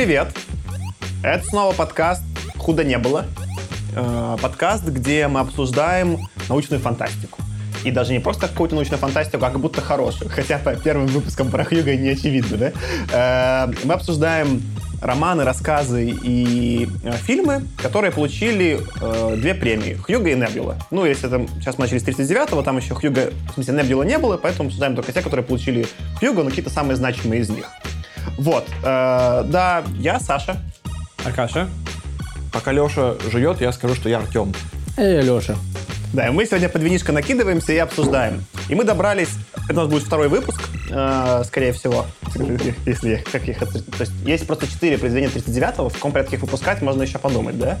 Привет! Это снова подкаст «Худо не было». Э, подкаст, где мы обсуждаем научную фантастику. И даже не просто какую-то научную фантастику, а как будто хорошую. Хотя по первым выпускам про Хьюга не очевидно, да? Э, мы обсуждаем романы, рассказы и э, фильмы, которые получили две премии. Хьюга и Небюла. Ну, если там сейчас мы начали с 39-го, там еще Хьюга, в смысле, Небюла не было, поэтому обсуждаем только те, которые получили Хьюга, но какие-то самые значимые из них. Вот. Э, да, я Саша. Аркаша. Пока Леша жует, я скажу, что я Артем. Эй, Леша. Да, и мы сегодня под винишко накидываемся и обсуждаем. И мы добрались, это у нас будет второй выпуск, э, скорее всего, если как их... То есть есть просто четыре произведения 39-го, в каком порядке их выпускать, можно еще подумать, да?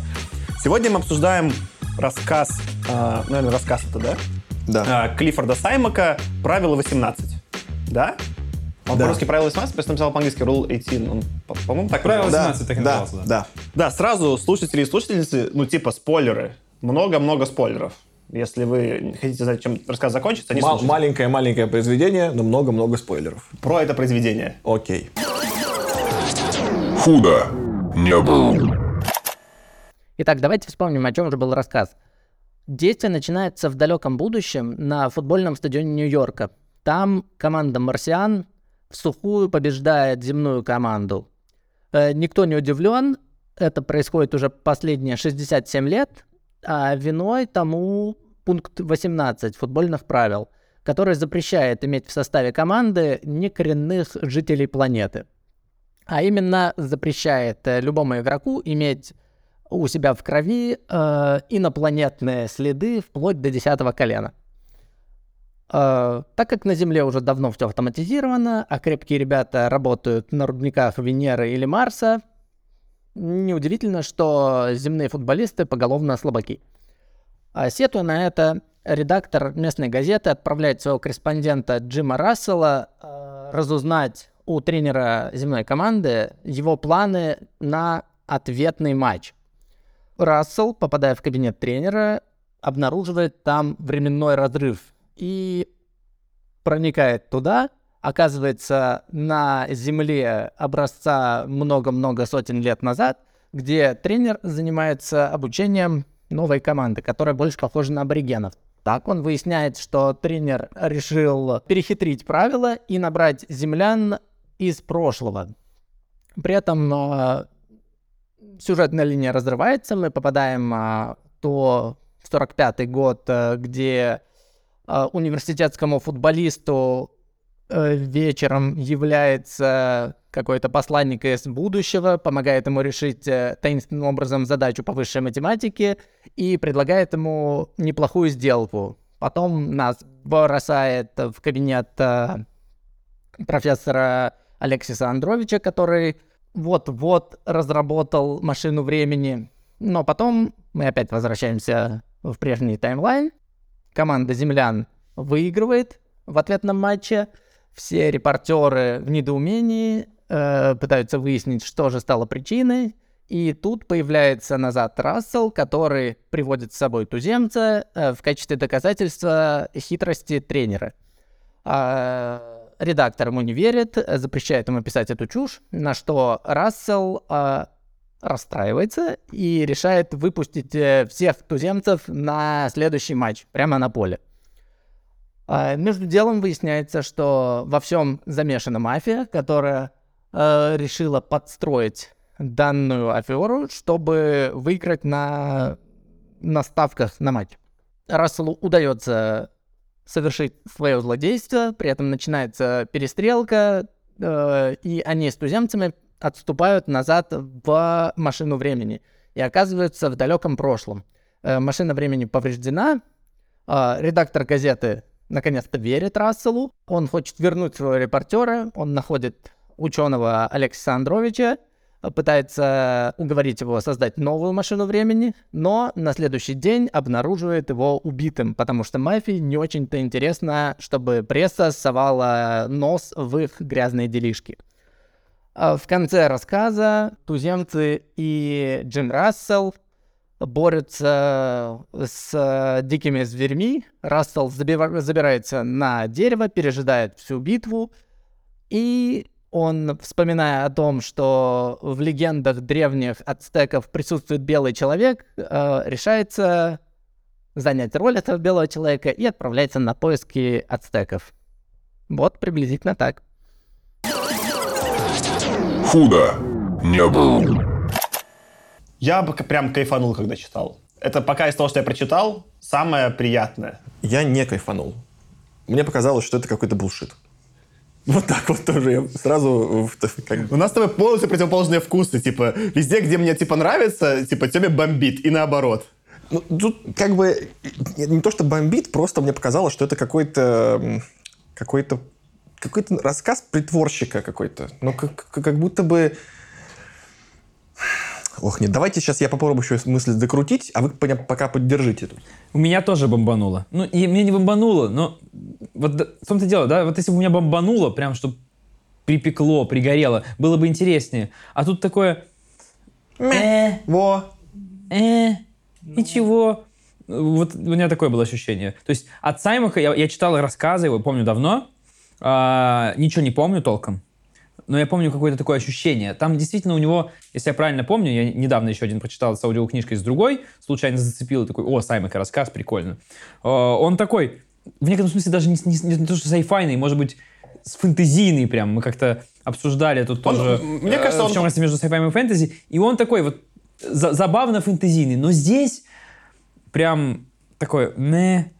Сегодня мы обсуждаем рассказ, э, наверное, рассказ это, да? Да. Э, Клиффорда Саймака «Правило 18». Да? Он Да. по-русски «Правило 18», просто написал по-английски «Rule 18». Он, по- по-моему, так Правило называется. 18 так и да, назывался, да. да. Да, сразу слушатели и слушательницы, ну, типа, спойлеры. Много-много спойлеров. Если вы хотите знать, чем рассказ закончится, не слушайте. Маленькое-маленькое произведение, но много-много спойлеров. Про это произведение. Окей. Худо не было. Итак, давайте вспомним, о чем же был рассказ. Действие начинается в далеком будущем на футбольном стадионе Нью-Йорка. Там команда «Марсиан» в сухую побеждает земную команду. Э, никто не удивлен, это происходит уже последние 67 лет, а виной тому пункт 18 футбольных правил, который запрещает иметь в составе команды некоренных жителей планеты. А именно запрещает э, любому игроку иметь у себя в крови э, инопланетные следы вплоть до 10 колена. Э, так как на Земле уже давно все автоматизировано, а крепкие ребята работают на рудниках Венеры или Марса, неудивительно, что земные футболисты поголовно слабаки. А сетуя на это, редактор местной газеты отправляет своего корреспондента Джима Рассела э, разузнать у тренера земной команды его планы на ответный матч. Рассел, попадая в кабинет тренера, обнаруживает там временной разрыв и проникает туда, оказывается на земле образца много-много сотен лет назад, где тренер занимается обучением новой команды, которая больше похожа на аборигенов. Так он выясняет, что тренер решил перехитрить правила и набрать землян из прошлого. При этом э, сюжетная линия разрывается, мы попадаем а, то в 45-й год, э, где университетскому футболисту э, вечером является какой-то посланник из будущего, помогает ему решить э, таинственным образом задачу по высшей математике и предлагает ему неплохую сделку. Потом нас бросает в кабинет э, профессора Алексиса Андровича, который вот-вот разработал машину времени. Но потом мы опять возвращаемся в прежний таймлайн. Команда землян выигрывает в ответном матче. Все репортеры в недоумении э, пытаются выяснить, что же стало причиной. И тут появляется назад Рассел, который приводит с собой туземца э, в качестве доказательства хитрости тренера. А, редактор ему не верит, э, запрещает ему писать эту чушь, на что Рассел а, расстраивается и решает выпустить э, всех туземцев на следующий матч, прямо на поле. А, Между делом выясняется, что во всем замешана мафия, которая э, решила подстроить данную аферу, чтобы выиграть на, на ставках на матч. Расселу удается совершить свое злодейство, при этом начинается перестрелка, э, и они с туземцами отступают назад в машину времени и оказываются в далеком прошлом. Э, машина времени повреждена, э, редактор газеты наконец-то верит Расселу, он хочет вернуть своего репортера, он находит ученого Алексея Андровича, пытается уговорить его создать новую машину времени, но на следующий день обнаруживает его убитым, потому что мафии не очень-то интересно, чтобы пресса совала нос в их грязные делишки. А В конце рассказа туземцы и Джим Рассел борются с э, дикими зверьми. Рассел забирается на дерево, пережидает всю битву и он, вспоминая о том, что в легендах древних ацтеков присутствует белый человек, э, решается занять роль этого белого человека и отправляется на поиски ацтеков. Вот приблизительно так. Худо не было. Я бы прям кайфанул, когда читал. Это пока из того, что я прочитал, самое приятное. Я не кайфанул. Мне показалось, что это какой-то булшит. Вот так вот тоже я сразу как У нас с тобой полностью противоположные вкусы. Типа, везде, где мне типа нравится, типа тебе бомбит. И наоборот. Ну, тут как бы не то, что бомбит, просто мне показалось, что это какой-то какой-то какой-то рассказ притворщика какой-то. Ну, как, как- будто бы... Ох, нет, давайте сейчас я попробую еще мысль докрутить, а вы пока поддержите. У меня тоже бомбануло. Ну, и мне не бомбануло, но вот в том-то дело, да, вот если бы у меня бомбануло, прям что припекло, пригорело, было бы интереснее. А тут такое... Э, Во. э, ничего. Вот у меня такое было ощущение. То есть от Саймаха я, я читал рассказы его, помню давно, а, ничего не помню толком, но я помню какое-то такое ощущение. Там действительно у него, если я правильно помню, я недавно еще один прочитал с аудиокнижкой с другой, случайно зацепил, такой, о, Саймака рассказ, прикольно. А, Он такой, в некотором смысле даже не, не- не то, что сайфайный, может быть, с фэнтезийный прям. Мы как-то обсуждали тут Он, тоже, мне э, кажется, в он- чем разница между сайфаем и фэнтези. И он такой вот за- забавно фэнтезийный, но здесь прям такой не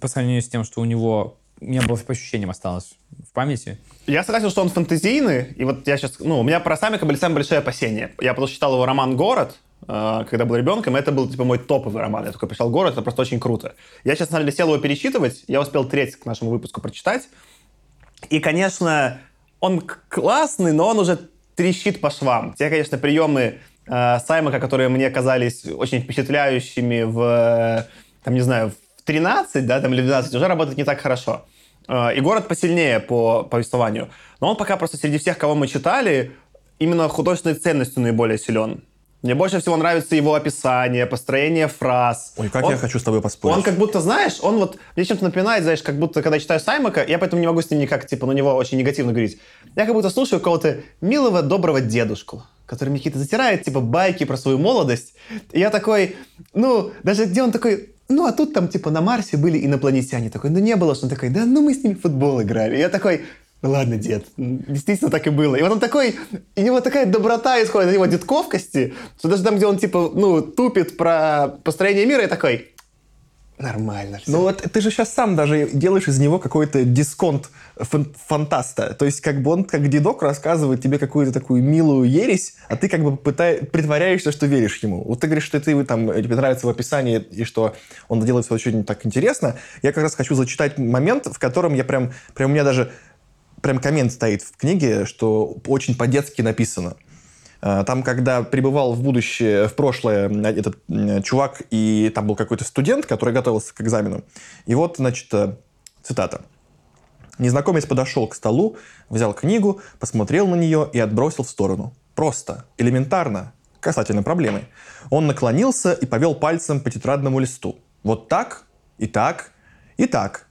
по сравнению с тем, что у него у меня было по ощущениям осталось в памяти. Я согласен, что он фэнтезийный, и вот я сейчас, ну, у меня про Самика были самые большие опасения. Я просто читал его роман «Город», э, когда был ребенком, это был, типа, мой топовый роман. Я такой прочитал «Город», это просто очень круто. Я сейчас, на самом деле, сел его перечитывать, я успел треть к нашему выпуску прочитать, и, конечно, он классный, но он уже трещит по швам. Те, конечно, приемы э, Саймака, которые мне казались очень впечатляющими в, там, не знаю, в 13, да, там, или в 12, уже работают не так хорошо. Э, и город посильнее по повествованию. Но он пока просто среди всех, кого мы читали, именно художественной ценностью наиболее силен. Мне больше всего нравится его описание, построение фраз. Ой, как Он- я хочу с тобой поспорить. он как будто, знаешь, он вот мне чем-то напоминает, знаешь, как будто, когда читаю Саймака, я поэтому не могу с ним никак, типа, на него очень негативно говорить. Я как будто слушаю какого-то милого, доброго дедушку, который мне какие-то затирает, типа, байки про свою молодость. И я такой, ну, даже где он такой, ну, а тут там, типа, на Марсе были инопланетяне. Такой, ну, не было, что он такой, да, ну, мы с ними в футбол играли. И я такой, ладно, дед, действительно так и было. И вот он такой, у него такая доброта исходит от его детковкости, что даже там, где он, типа, ну, тупит про построение мира, я такой, Нормально. всё. Ну вот ты же сейчас сам даже делаешь из него какой-то дисконт фан- фантаста. То есть как бы он, как дедок, рассказывает тебе какую-то такую милую ересь, а ты как бы притворяешься, что веришь ему. Вот ты говоришь, что ты там, тебе нравится в описании, и что он делает все очень так интересно. Я как раз хочу зачитать момент, в котором я прям, прям у меня даже прям коммент стоит в книге, что очень по-детски написано. А, Там, когда пребывал в будущее, в прошлое этот чувак, и там был какой-то студент, который готовился к экзамену. И вот, значит, э, цитата. Незнакомец подошел к столу, взял книгу, посмотрел на нее и отбросил в сторону. Просто, элементарно, касательно проблемы. Он наклонился и повел пальцем по тетрадному листу. Вот так, и так, и так.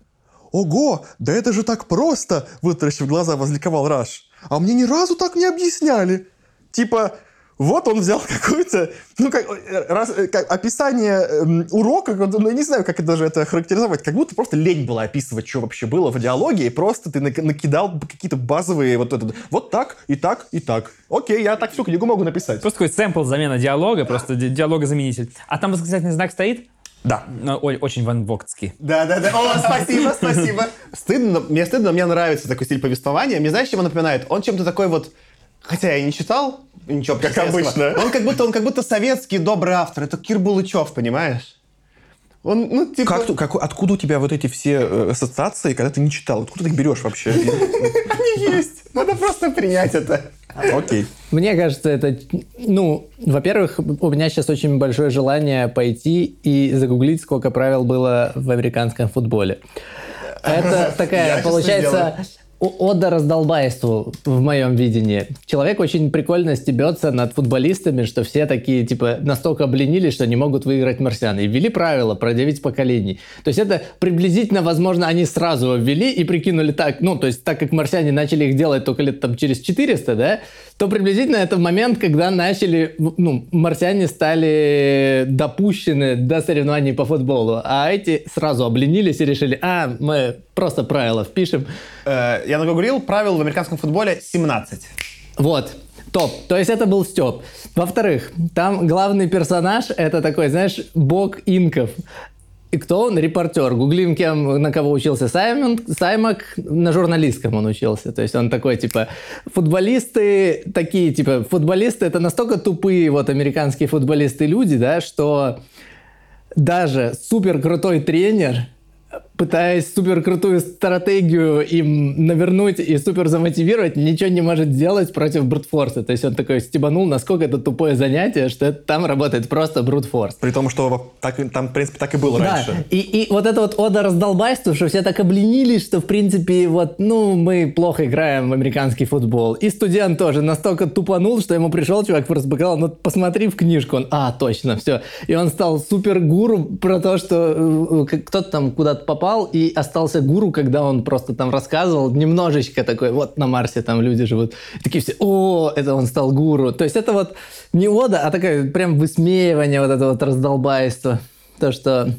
«Ого, да это же так просто!» – вытаращив глаза, возликовал Раш. «А мне ни разу так не объясняли!» Типа, вот он взял какое-то, ну, как, раз, как описание эм, урока, ну, я не знаю, как это даже это характеризовать, как будто просто лень было описывать, что вообще было в диалоге, и просто ты нак- накидал какие-то базовые вот это, вот так, и так, и так. Окей, я так всю книгу могу написать. Просто такой сэмпл замена диалога, просто ди- диалогозаменитель. А там восклицательный знак стоит? Да. Ну, ой, очень ван Вогтский. Да, да, да. О, спасибо, спасибо. Стыдно, но- мне стыдно, но мне нравится такой стиль повествования. Мне знаешь, чем он напоминает? Он чем-то такой вот, хотя я и не читал, ничего Как обычно. Он как будто, он как будто советский добрый автор. Это Кир Булычев, понимаешь? Он, ну, типа... Как, как- откуда у тебя вот эти все э, ассоциации, когда ты не читал? Откуда ты их берешь вообще? Они есть. Надо просто принять это. Окей. Мне кажется, это, ну, во-первых, у меня сейчас очень большое желание пойти и загуглить, сколько правил было в американском футболе. Это такая, получается, ода раздолбайству в моем видении. Человек очень прикольно стебется над футболистами, что все такие, типа, настолько обленились, что не могут выиграть марсиан. И ввели правила про 9 поколений. То есть это приблизительно, возможно, они сразу ввели и прикинули так, ну, то есть так как марсиане начали их делать только лет там через 400, да, то приблизительно это момент, когда начали, ну, марсиане стали допущены до соревнований по футболу, а эти сразу обленились и решили, а, мы просто правила впишем. Э, я наговорил, правил в американском футболе 17. Вот. Топ. То есть это был Степ. Во-вторых, там главный персонаж это такой, знаешь, бог инков. И кто он? Репортер. Гуглим, кем, на кого учился Саймон, Саймак, на журналистском он учился. То есть он такой, типа, футболисты такие, типа, футболисты это настолько тупые вот американские футболисты люди, да, что даже супер крутой тренер пытаясь супер крутую стратегию им навернуть и супер замотивировать, ничего не может сделать против брутфорса. То есть он такой стебанул, насколько это тупое занятие, что это, там работает просто брутфорс. При том, что так, там, в принципе, так и было Да, раньше. и, и вот это вот ода раздолбайству, что все так обленились, что, в принципе, вот, ну, мы плохо играем в американский футбол. И студент тоже настолько тупанул, что ему пришел чувак, просто показал, ну, посмотри в книжку. Он, а, точно, все. И он стал супер гуру про то, что э, э, кто-то там куда-то попал и остался гуру, когда он просто там рассказывал немножечко такой, вот на Марсе там люди живут. И такие все, о, это он стал гуру. То есть это вот не ода, а такое прям высмеивание вот этого вот раздолбайства. То, что...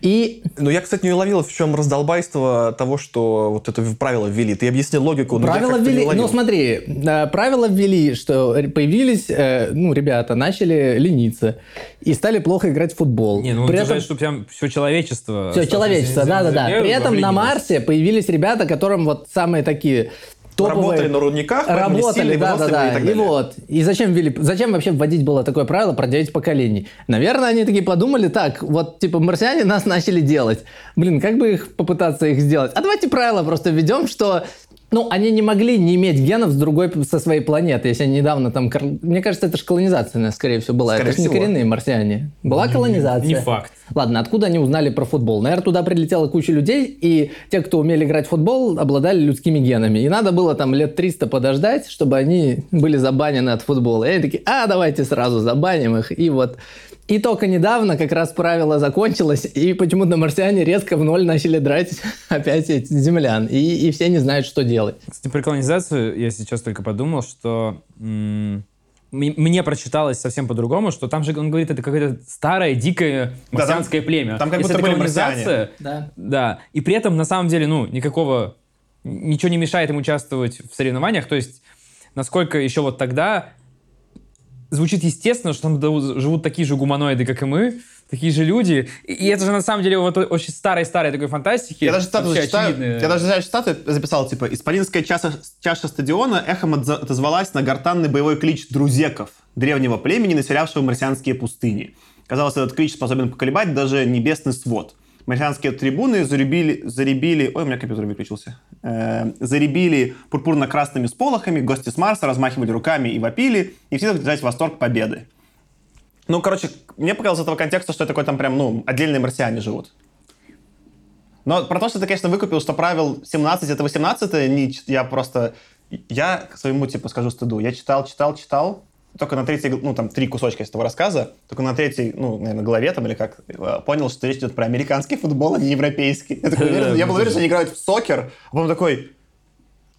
И Но я, кстати, не уловил, в чем раздолбайство того, что вот это правило ввели. Ты объяснил логику, но я правила ввели, ну смотри, э, правила ввели, что появились, э, ну, ребята, начали лениться и стали плохо играть в футбол. Не, ну При этом- что прям все человечество. Все, человечество, да-да-да. При этом на. Марсе появились ребята, которым вот самые такие топовые... Работали на рудниках, Работали, сильные, да, да, да. и так И, вот. И зачем ввели, зачем вообще вводить было такое правило про 9 поколений? Наверное, они такие подумали, так, вот, типа, марсиане нас начали делать. Блин, как бы их попытаться их сделать? А давайте правила просто введем, что ну, они не могли не иметь генов с другой, со своей планеты, если они недавно там... Мне кажется, это же колонизация, скорее всего, была. Скорее это же не коренные марсиане. Была колонизация. не факт. Ладно, откуда они узнали про футбол? Наверное, туда прилетела куча людей, и те, кто умели играть в футбол, обладали людскими генами. И надо было там лет 300 подождать, чтобы они были забанены от футбола. И они такие, а, давайте сразу забаним их. И вот... И только недавно как раз правило закончилось, и почему-то марсиане резко в ноль начали драть опять эти землян. И, и все не знают, что делать. Кстати, про колонизацию я сейчас только подумал, что м, мне прочиталось совсем по-другому, что там же он говорит, это какое-то старое, дикое Да, там- марсианское племя. там как Если будто это были колонизация, Да. да. И при этом, на самом деле, ну, никакого... Ничего не мешает им участвовать в соревнованиях. То есть, насколько еще вот тогда звучит естественно, что там живут такие же гуманоиды, как и мы, такие же люди. И это же на самом деле вот очень старой-старой такой фантастики. Я даже зачитаю. очевидная. Я даже цитату записал, типа, «Исполинская чаша, чаша стадиона эхом отозвалась на гортанный боевой клич друзеков, древнего племени, населявшего марсианские пустыни. Казалось, этот клич способен поколебать даже небесный свод. Марсианские трибуны заребили, заребили... Ой, у меня компьютер выключился. Э, заребили пурпурно-красными сполохами, гости с Марса размахивали руками и вопили, и все держать восторг победы. Ну, короче, мне показалось из этого контекста, что это такой там прям, ну, отдельные марсиане живут. Но про то, что ты, конечно, выкупил, что правил 17 это 18, не, ч- я просто... Я к своему, типа, скажу стыду. Я читал, читал, читал, только на третьей, ну, там, три кусочка из этого рассказа, только на третьей, ну, наверное, главе там или как, э, понял, что речь идет про американский футбол, а не европейский. Я, такой уверен- я был уверен, что они играют в сокер, а потом такой,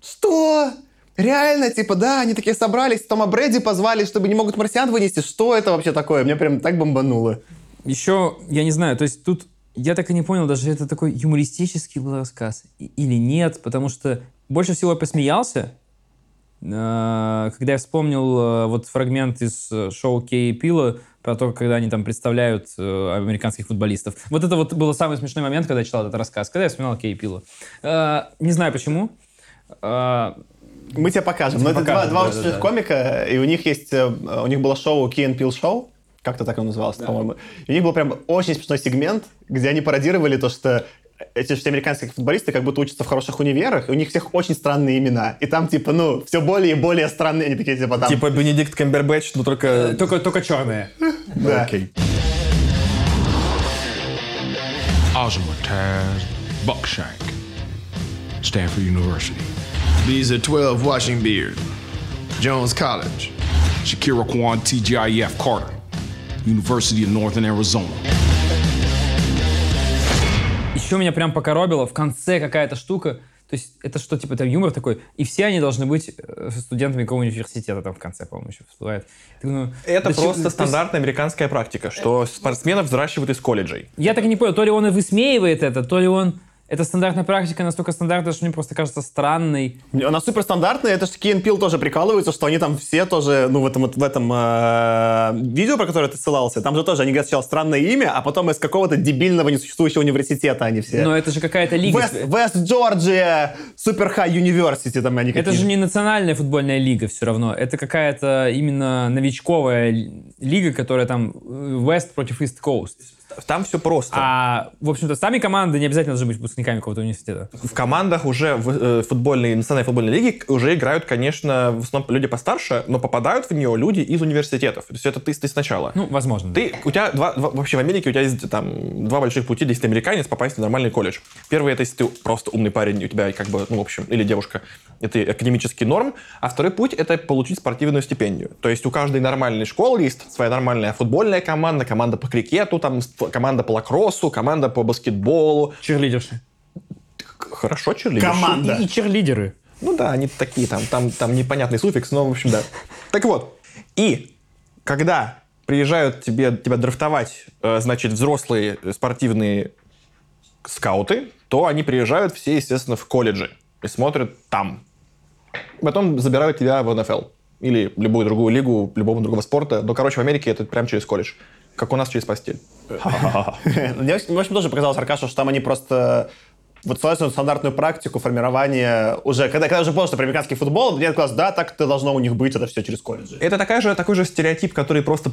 что? Реально, типа, да, они такие собрались, Тома Брэди позвали, чтобы не могут марсиан вынести. Что это вообще такое? Мне прям так бомбануло. Еще, я не знаю, то есть тут я так и не понял, даже это такой юмористический был рассказ или нет, потому что больше всего я посмеялся, э, когда я вспомнил э, вот фрагмент из э, шоу Кей Пила про то, когда они там представляют американских футболистов. Вот это вот был самый смешной момент, когда я читал этот рассказ, когда я вспоминал Кей Пила. Не знаю почему. Мы тебе покажем. Но это покажем, два, два да, очень да, да. комика, и у них есть, э, у них было шоу Key and Peele Show, как-то так оно называлось, по-моему. И у них был прям очень смешной сегмент, где они пародировали то, что эти же все американские футболисты как будто учатся в хороших универах, и у них всех очень странные имена. И там, типа, ну, все более и более странные, они такие, типа, там... Типа Бенедикт Камбербэтч, но только... только, только черные. да. Окей. Ozymandias Buckshank, Stanford University. These are 12 washing beard. Jones College. Shakira Kwan, TGIF Carter, University of Northern Arizona. Еще меня прям покоробило в конце какая-то штука. То есть это что, типа, там юмор такой, и все они должны быть э, студентами какого-нибудь университета, там в конце, по-моему, еще всплывает. Думаю, Это да просто то есть стандартная американская практика, что спортсменов взращивают из колледжей. Я так и не понял, то ли он и высмеивает это, то ли он... Это стандартная практика настолько стандартная, что мне просто кажется странной. Она супер стандартная, это же Пил тоже прикалываются, что они там все тоже, ну, в этом, в этом э, видео, про которое ты ссылался, там же тоже, они говорят сначала странное имя, а потом из какого-то дебильного несуществующего университета они все. Но это же какая-то лига. Вест, Джорджия Супер Хай Юниверсити там они Это же не национальная футбольная лига все равно. Это какая-то именно новичковая ли- лига, которая там э, West против East Coast. Там все просто. А, в общем-то, сами команды не обязательно должны быть выпускниками какого-то университета. В командах уже в э, футбольной, национальной футбольной лиге уже играют, конечно, в основном люди постарше, но попадают в нее люди из университетов. То есть это ты, ты сначала. Ну, возможно. Ты, у тебя два, два- вообще в Америке у тебя есть там два больших пути, если ты американец, попасть в нормальный колледж. Первый это если ты просто умный парень, у тебя как бы, ну, в общем, или девушка, это академический норм. А второй путь это получить спортивную стипендию. То есть у каждой нормальной школы есть своя нормальная футбольная команда, команда по крикету, там команда по лакроссу, команда по баскетболу. Черлидерши. Хорошо, черлидерши. Команда. И, и черлидеры. Ну да, они такие, там, там, там непонятный суффикс, но, в общем, да. Так вот, и когда приезжают тебе, тебя драфтовать, э, значит, взрослые спортивные скауты, то они приезжают все, естественно, в колледжи и смотрят там. Потом забирают тебя в НФЛ или любую другую лигу, любого другого спорта. Но, короче, в Америке это прям через колледж. Как у нас через постель. Мне, в общем, тоже показалось, Аркаша, что там они просто вот свою стандартную практику формирования уже, когда, когда уже понял, что про американский футбол, мне казалось, да, так это должно у них быть, это все через колледжи. Это такая же, такой же стереотип, который просто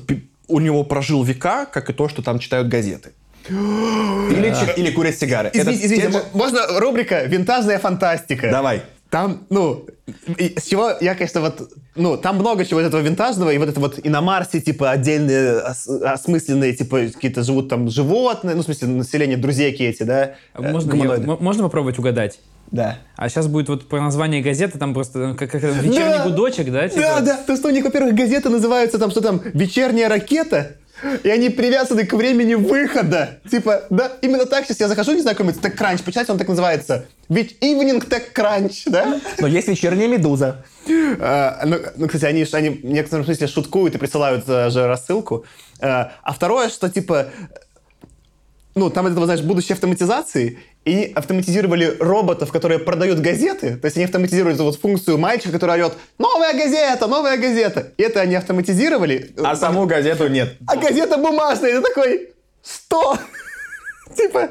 у него прожил века, как и то, что там читают газеты. Или, или курят сигары. Извините, Это извините, те же- можно рубрика «Винтажная фантастика»? Давай. Там, ну, и с чего я, конечно, вот, ну, там много чего из этого винтажного, и вот это вот и на Марсе, типа, отдельные ос- осмысленные, типа, какие-то живут там животные, ну, в смысле, население, друзьяки эти, да? э, Можно, я- можно попробовать угадать? Да. А сейчас будет вот по названию газеты, там просто э, как, как вечерний Да. гудочек, да? типа? Да, да, то, что у них, во-первых, газеты называются там, что там, «Вечерняя ракета», и они привязаны к времени выхода. Типа, да, именно так сейчас я захожу, не знаю, какой-нибудь почитайте, он так называется. Ведь Evening TechCrunch, да? Но есть вечерняя медуза. А, ну, ну, кстати, они, они в некотором смысле шуткуют и присылают э, же рассылку. А а второе, что типа, ну, там это, знаешь, будущее автоматизации, и автоматизировали роботов, которые продают газеты, то есть они автоматизируют эту вот функцию мальчика, который орет «Новая газета! Новая газета!» И это они автоматизировали. А саму газету нет. А газета бумажная, ты такой, что? Типа,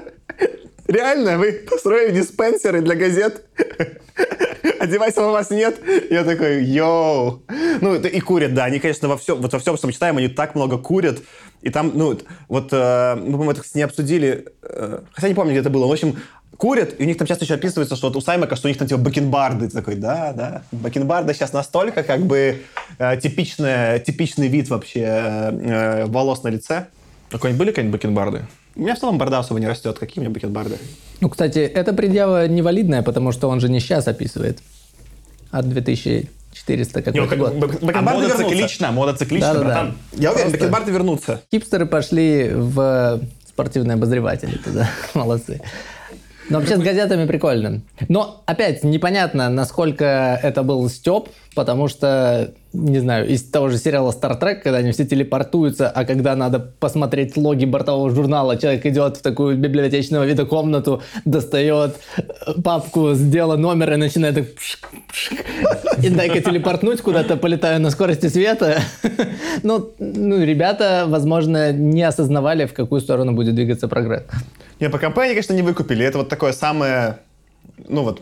реально, вы построили диспенсеры для газет, а девайсов у вас нет? Я такой, йоу. Ну, это и курят, да, они, конечно, во всем, вот во всем, что мы читаем, они так много курят, и там, ну, вот, э, мы, по-моему, это не обсудили, э, хотя не помню, где это было, в общем, курят, и у них там часто еще описывается, что вот у Саймака, что у них там типа бакенбарды. Ты такой, да, да. Бакенбарды сейчас настолько как бы э, типичная, типичный вид вообще э, э, волос на лице. А какой-нибудь были какие-нибудь бакенбарды? У меня в целом борода особо не растет. Какие у меня бакенбарды? Ну, кстати, это предъява невалидная, потому что он же не сейчас описывает. От 2400 какой-то год. бак- А мода вернутся. циклична, мода циклична, Да-да-да. братан. Я уверен, Просто- бакенбарды вернутся. Хипстеры пошли в спортивные обозреватели туда. Молодцы. Но вообще с газетами прикольно. Но опять непонятно, насколько это был степ, потому что, не знаю, из того же сериала Star Trek, когда они все телепортуются, а когда надо посмотреть логи бортового журнала, человек идет в такую библиотечного вида комнату, достает э, папку с дела номера и начинает так и дай-ка телепортнуть куда-то, полетаю на скорости света. Ну, ну, ребята, возможно, не осознавали, в какую сторону будет двигаться прогресс. Не, по компе они, конечно, не выкупили. Это вот такое самое... Ну вот,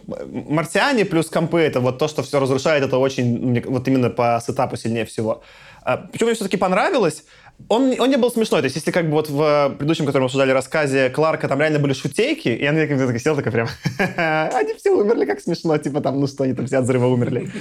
марсиане плюс компы, это вот то, что все разрушает, это очень, вот именно по сетапу сильнее всего. А, Почему мне все-таки понравилось? Он, он не был смешной. То есть, если как бы вот в предыдущем, который мы обсуждали, рассказе Кларка, там реально были шутейки, и я такой, такой сидел такой прям, они все умерли, как смешно, типа там, ну что, они там все от взрыва умерли.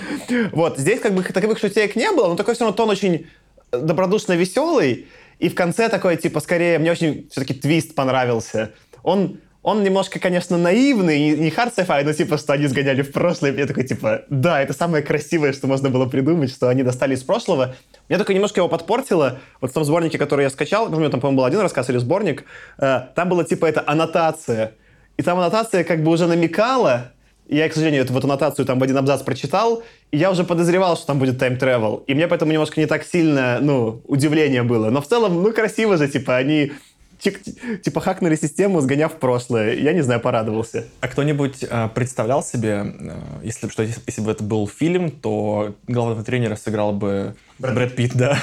Вот, здесь как бы таковых шутеек не было, но такой все равно тон очень добродушно веселый, и в конце такой, типа, скорее, мне очень все-таки твист понравился. Он он немножко, конечно, наивный, не, hard sci-fi, но типа, что они сгоняли в прошлое. Я такой, типа, да, это самое красивое, что можно было придумать, что они достали из прошлого. Меня только немножко его подпортило. Вот в том сборнике, который я скачал, помню, там, по-моему, был один рассказ или сборник, э, там было типа это аннотация. И там аннотация как бы уже намекала, я, к сожалению, эту вот аннотацию там в один абзац прочитал, и я уже подозревал, что там будет тайм-тревел. И мне поэтому немножко не так сильно, ну, удивление было. Но в целом, ну, красиво же, типа, они типа хакнули систему, сгоняв в прошлое. Я не знаю, порадовался. А кто-нибудь э, представлял себе, э, если, что, если, если бы это был фильм, то главного тренера сыграл бы Брэд, Брэд Питт, да.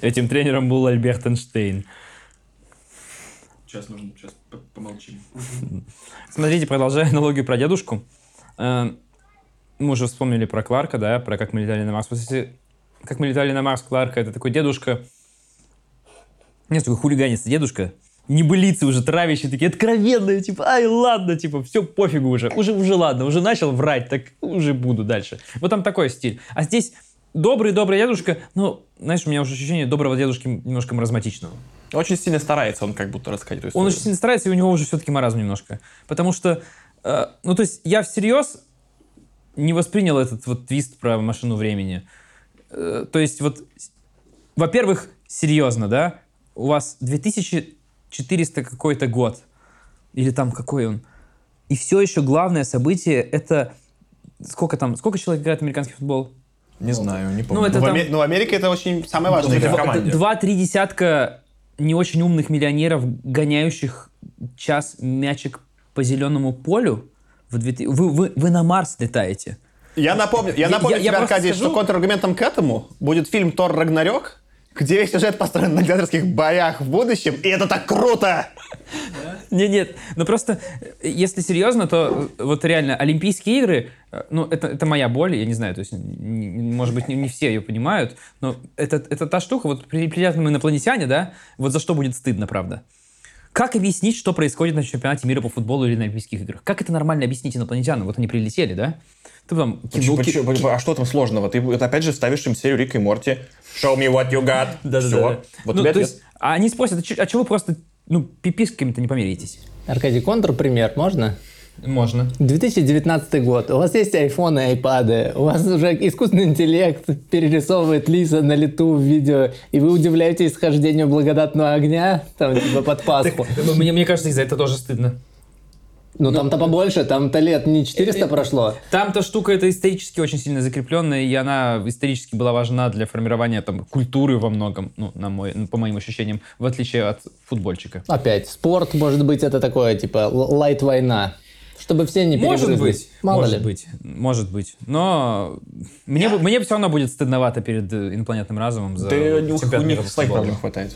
Этим тренером был Альберт Эйнштейн. Сейчас нужно, сейчас помолчим. Смотрите, продолжая аналогию про дедушку. Э, мы уже вспомнили про Кларка, да, про как мы летали на Марс. Как мы летали на Марс, Кларка, это такой дедушка, нет, такой хулиганистый дедушка, небылицы уже травящие, такие откровенные, типа, ай, ладно, типа, все, пофигу уже, уже, уже ладно, уже начал врать, так уже буду дальше. Вот там такой стиль. А здесь добрый-добрый дедушка, ну, знаешь, у меня уже ощущение доброго дедушки немножко маразматичного. Очень сильно старается он как будто рассказать эту Он очень сильно старается, и у него уже все-таки маразм немножко. Потому что, э, ну, то есть я всерьез не воспринял этот вот твист про машину времени. Э, то есть вот, во-первых, серьезно, да, у вас 2400 какой-то год, или там какой он, и все еще главное событие это сколько там, сколько человек играет в американский футбол? Не знаю, не помню. Ну, это ну, там... в, ну, в Америке это очень самое важное. Два-три десятка не очень умных миллионеров, гоняющих час мячик по зеленому полю. В 2000... вы, вы, вы на Марс летаете. Я напомню, я, я напомню я, тебе, я Аркадий, скажу... что контраргументом к этому будет фильм «Тор Рагнарёк», где весь сюжет построен на гладиаторских боях в будущем, и это так круто! Нет, нет, ну просто, если серьезно, то вот реально Олимпийские игры, ну это, это моя боль, я не знаю, то есть, может быть, не, не все ее понимают, но это, это та штука, вот прилетят мы инопланетяне, да, вот за что будет стыдно, правда? Как объяснить, что происходит на чемпионате мира по футболу или на Олимпийских играх? Как это нормально объяснить инопланетянам? Вот они прилетели, да? Ты там, почему, почему, почему, а что там сложного? Ты опять же ставишь им серию Рика и Морти. Show me what you got. Да, Все. Да, да. Вот ну, то есть, а они спросят, а чего вы просто ну, пиписками-то не помиритесь? Аркадий, контрпример можно? Можно. 2019 год. У вас есть айфоны, айпады. У вас уже искусственный интеллект перерисовывает лица на лету в видео, и вы удивляетесь схождению благодатного огня там, типа под Пасху. Мне, мне кажется, из-за этого тоже стыдно. Ну, ну там-то побольше, там-то лет не 400 э, прошло. Там-то штука это исторически очень сильно закрепленная, и она исторически была важна для формирования там культуры во многом, ну, на мой, по моим ощущениям, в отличие от футбольчика. Опять, спорт, может быть, это такое, типа, лайт-война. Чтобы все не Может быть. Мало может ли. быть. Может быть. Но мне, мне все равно будет стыдновато перед инопланетным разумом за да, у них своих проблем хватает.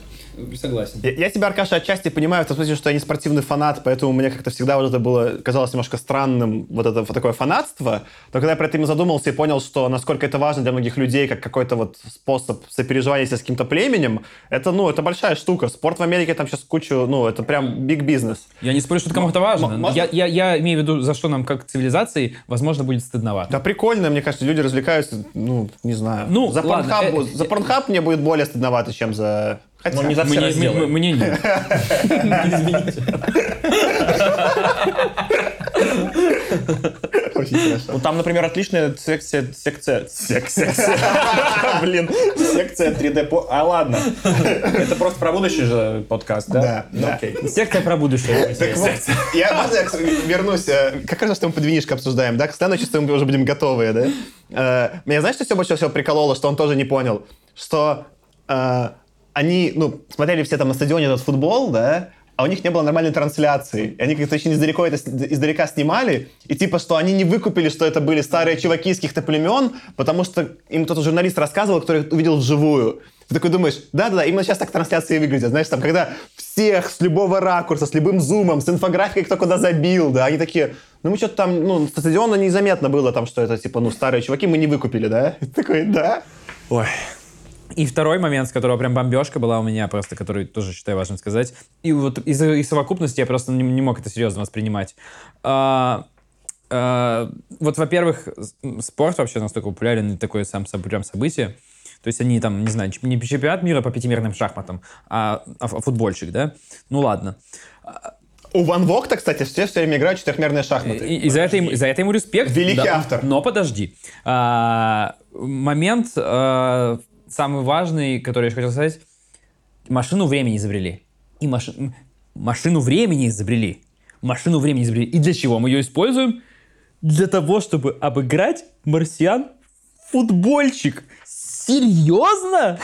Согласен. Я, я тебя, Аркаша, отчасти понимаю, в том смысле, что я не спортивный фанат, поэтому мне как-то всегда вот это было, казалось немножко странным, вот это вот такое фанатство. Но когда я про это задумался и понял, что насколько это важно для многих людей, как какой-то вот способ сопереживания с каким-то племенем, это, ну, это большая штука. Спорт в Америке там сейчас кучу, ну, это прям big бизнес. Я не спорю, что это кому-то важно. Я, я, я имею в виду, за что нам как цивилизации, возможно, будет стыдновато. Да прикольно, мне кажется, люди развлекаются, ну, не знаю. Ну, за Порнхаб, за Порнхаб мне будет более стыдновато, чем за Хотя, Но не за все мне, мне, мне нет. Извините. Очень. Ну, там, например, отличная секция... Секция... Секция... Блин, секция 3D... А, ладно. Это просто про будущий же подкаст, да? Да. Ну, секция про будущее. Так вот, я, можно я вернусь? Э, как раз, что мы подвинишко обсуждаем, да? К следующей мы уже будем готовые, да? Э, меня знаешь, что все больше всего прикололо, что он тоже не понял? Что э, они, ну, смотрели все там на стадионе этот футбол, да, а у них не было нормальной трансляции. И они как-то очень издалека это издалека снимали, и типа, что они не выкупили, что это были старые чуваки из каких-то племен, потому что им кто-то журналист рассказывал, который увидел вживую. Ты такой думаешь, да-да-да, именно сейчас так трансляции выглядят. Знаешь, там, когда всех с любого ракурса, с любым зумом, с инфографикой, кто куда забил, да, они такие, ну мы что-то там, ну, стадиона незаметно было там, что это, типа, ну, старые чуваки, мы не выкупили, да? такой, да. Ой, и второй момент, с которого прям бомбежка была у меня просто, который тоже считаю важным сказать. И вот из-за из совокупности я просто не, не мог это серьезно воспринимать. А, а, вот, во-первых, спорт вообще настолько популярен, и такое сам прям событие. То есть они там, не знаю, не чемпионат мира по пятимерным шахматам, а, а футбольщик, да? Ну ладно. У Ван Вогта, кстати, все все время играют четырехмерные шахматы. И, и за, это ему, за это ему респект. Великий автор. Но подожди. А, момент а, самый важный, который я хотел сказать. Машину времени изобрели. И маши- машину времени изобрели. Машину времени изобрели. И для чего мы ее используем? Для того, чтобы обыграть марсиан футбольчик. Серьезно?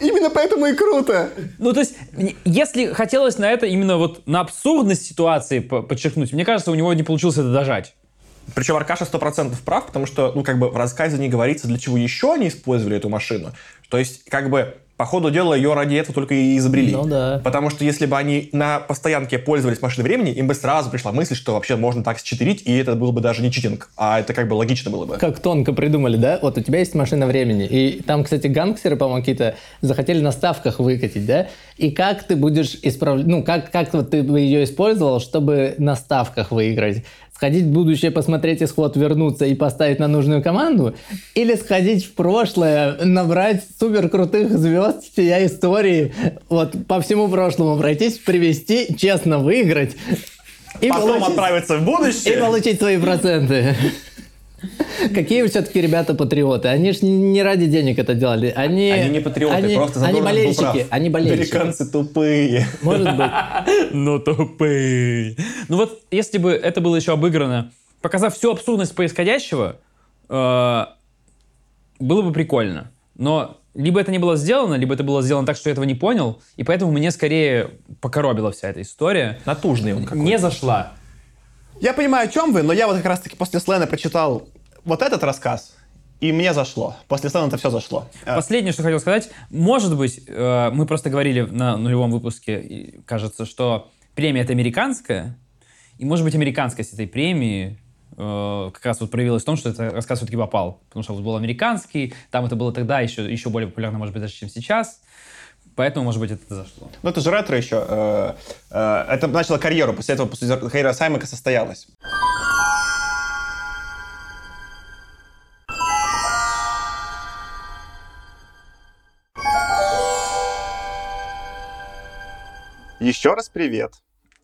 Именно поэтому и круто. Ну, то есть, если хотелось на это именно вот на абсурдность ситуации по- подчеркнуть, мне кажется, у него не получилось это дожать. Причем Аркаша 100% прав, потому что, ну, как бы в рассказе не говорится, для чего еще они использовали эту машину. То есть, как бы, по ходу дела, ее ради этого только и изобрели. Ну да. Потому что если бы они на постоянке пользовались машиной времени, им бы сразу пришла мысль, что вообще можно так считерить, и это было бы даже не читинг, а это как бы логично было бы. Как тонко придумали, да? Вот у тебя есть машина времени, и там, кстати, гангстеры, по-моему, какие-то захотели на ставках выкатить, да? И как ты будешь исправлять, ну, как, как вот ты бы ее использовал, чтобы на ставках выиграть? Сходить в будущее, посмотреть исход, вернуться и поставить на нужную команду? Или сходить в прошлое, набрать супер крутых звезд, всея истории, вот по всему прошлому пройтись, привести, честно выиграть и Потом получить- отправиться в и будущее. получить свои проценты. Какие все-таки ребята патриоты? Они же не ради денег это делали. Они, Они не патриоты, они, просто они болельщики. прав. Они болельщики. Американцы тупые. Может быть. Ну, тупые. Ну вот, если бы это было еще обыграно, показав всю абсурдность происходящего, э, было бы прикольно. Но либо это не было сделано, либо это было сделано так, что я этого не понял, и поэтому мне скорее покоробила вся эта история. Натужный он какой. Не зашла. Я понимаю, о чем вы, но я вот как раз-таки после Слена прочитал вот этот рассказ, и мне зашло. После это все зашло. Э, Последнее, что хотел сказать, может быть, э, мы просто говорили на нулевом выпуске, кажется, что премия это американская, и может быть американскость этой премии э, как раз вот проявилась в том, что этот рассказ все-таки попал, потому что вот был американский, там это было тогда еще, еще более популярно, может быть, даже, чем сейчас, поэтому, может быть, это зашло. Ну, это же ретро еще. Это начало карьеру. После этого после карьера Саймака состоялась. Еще раз привет.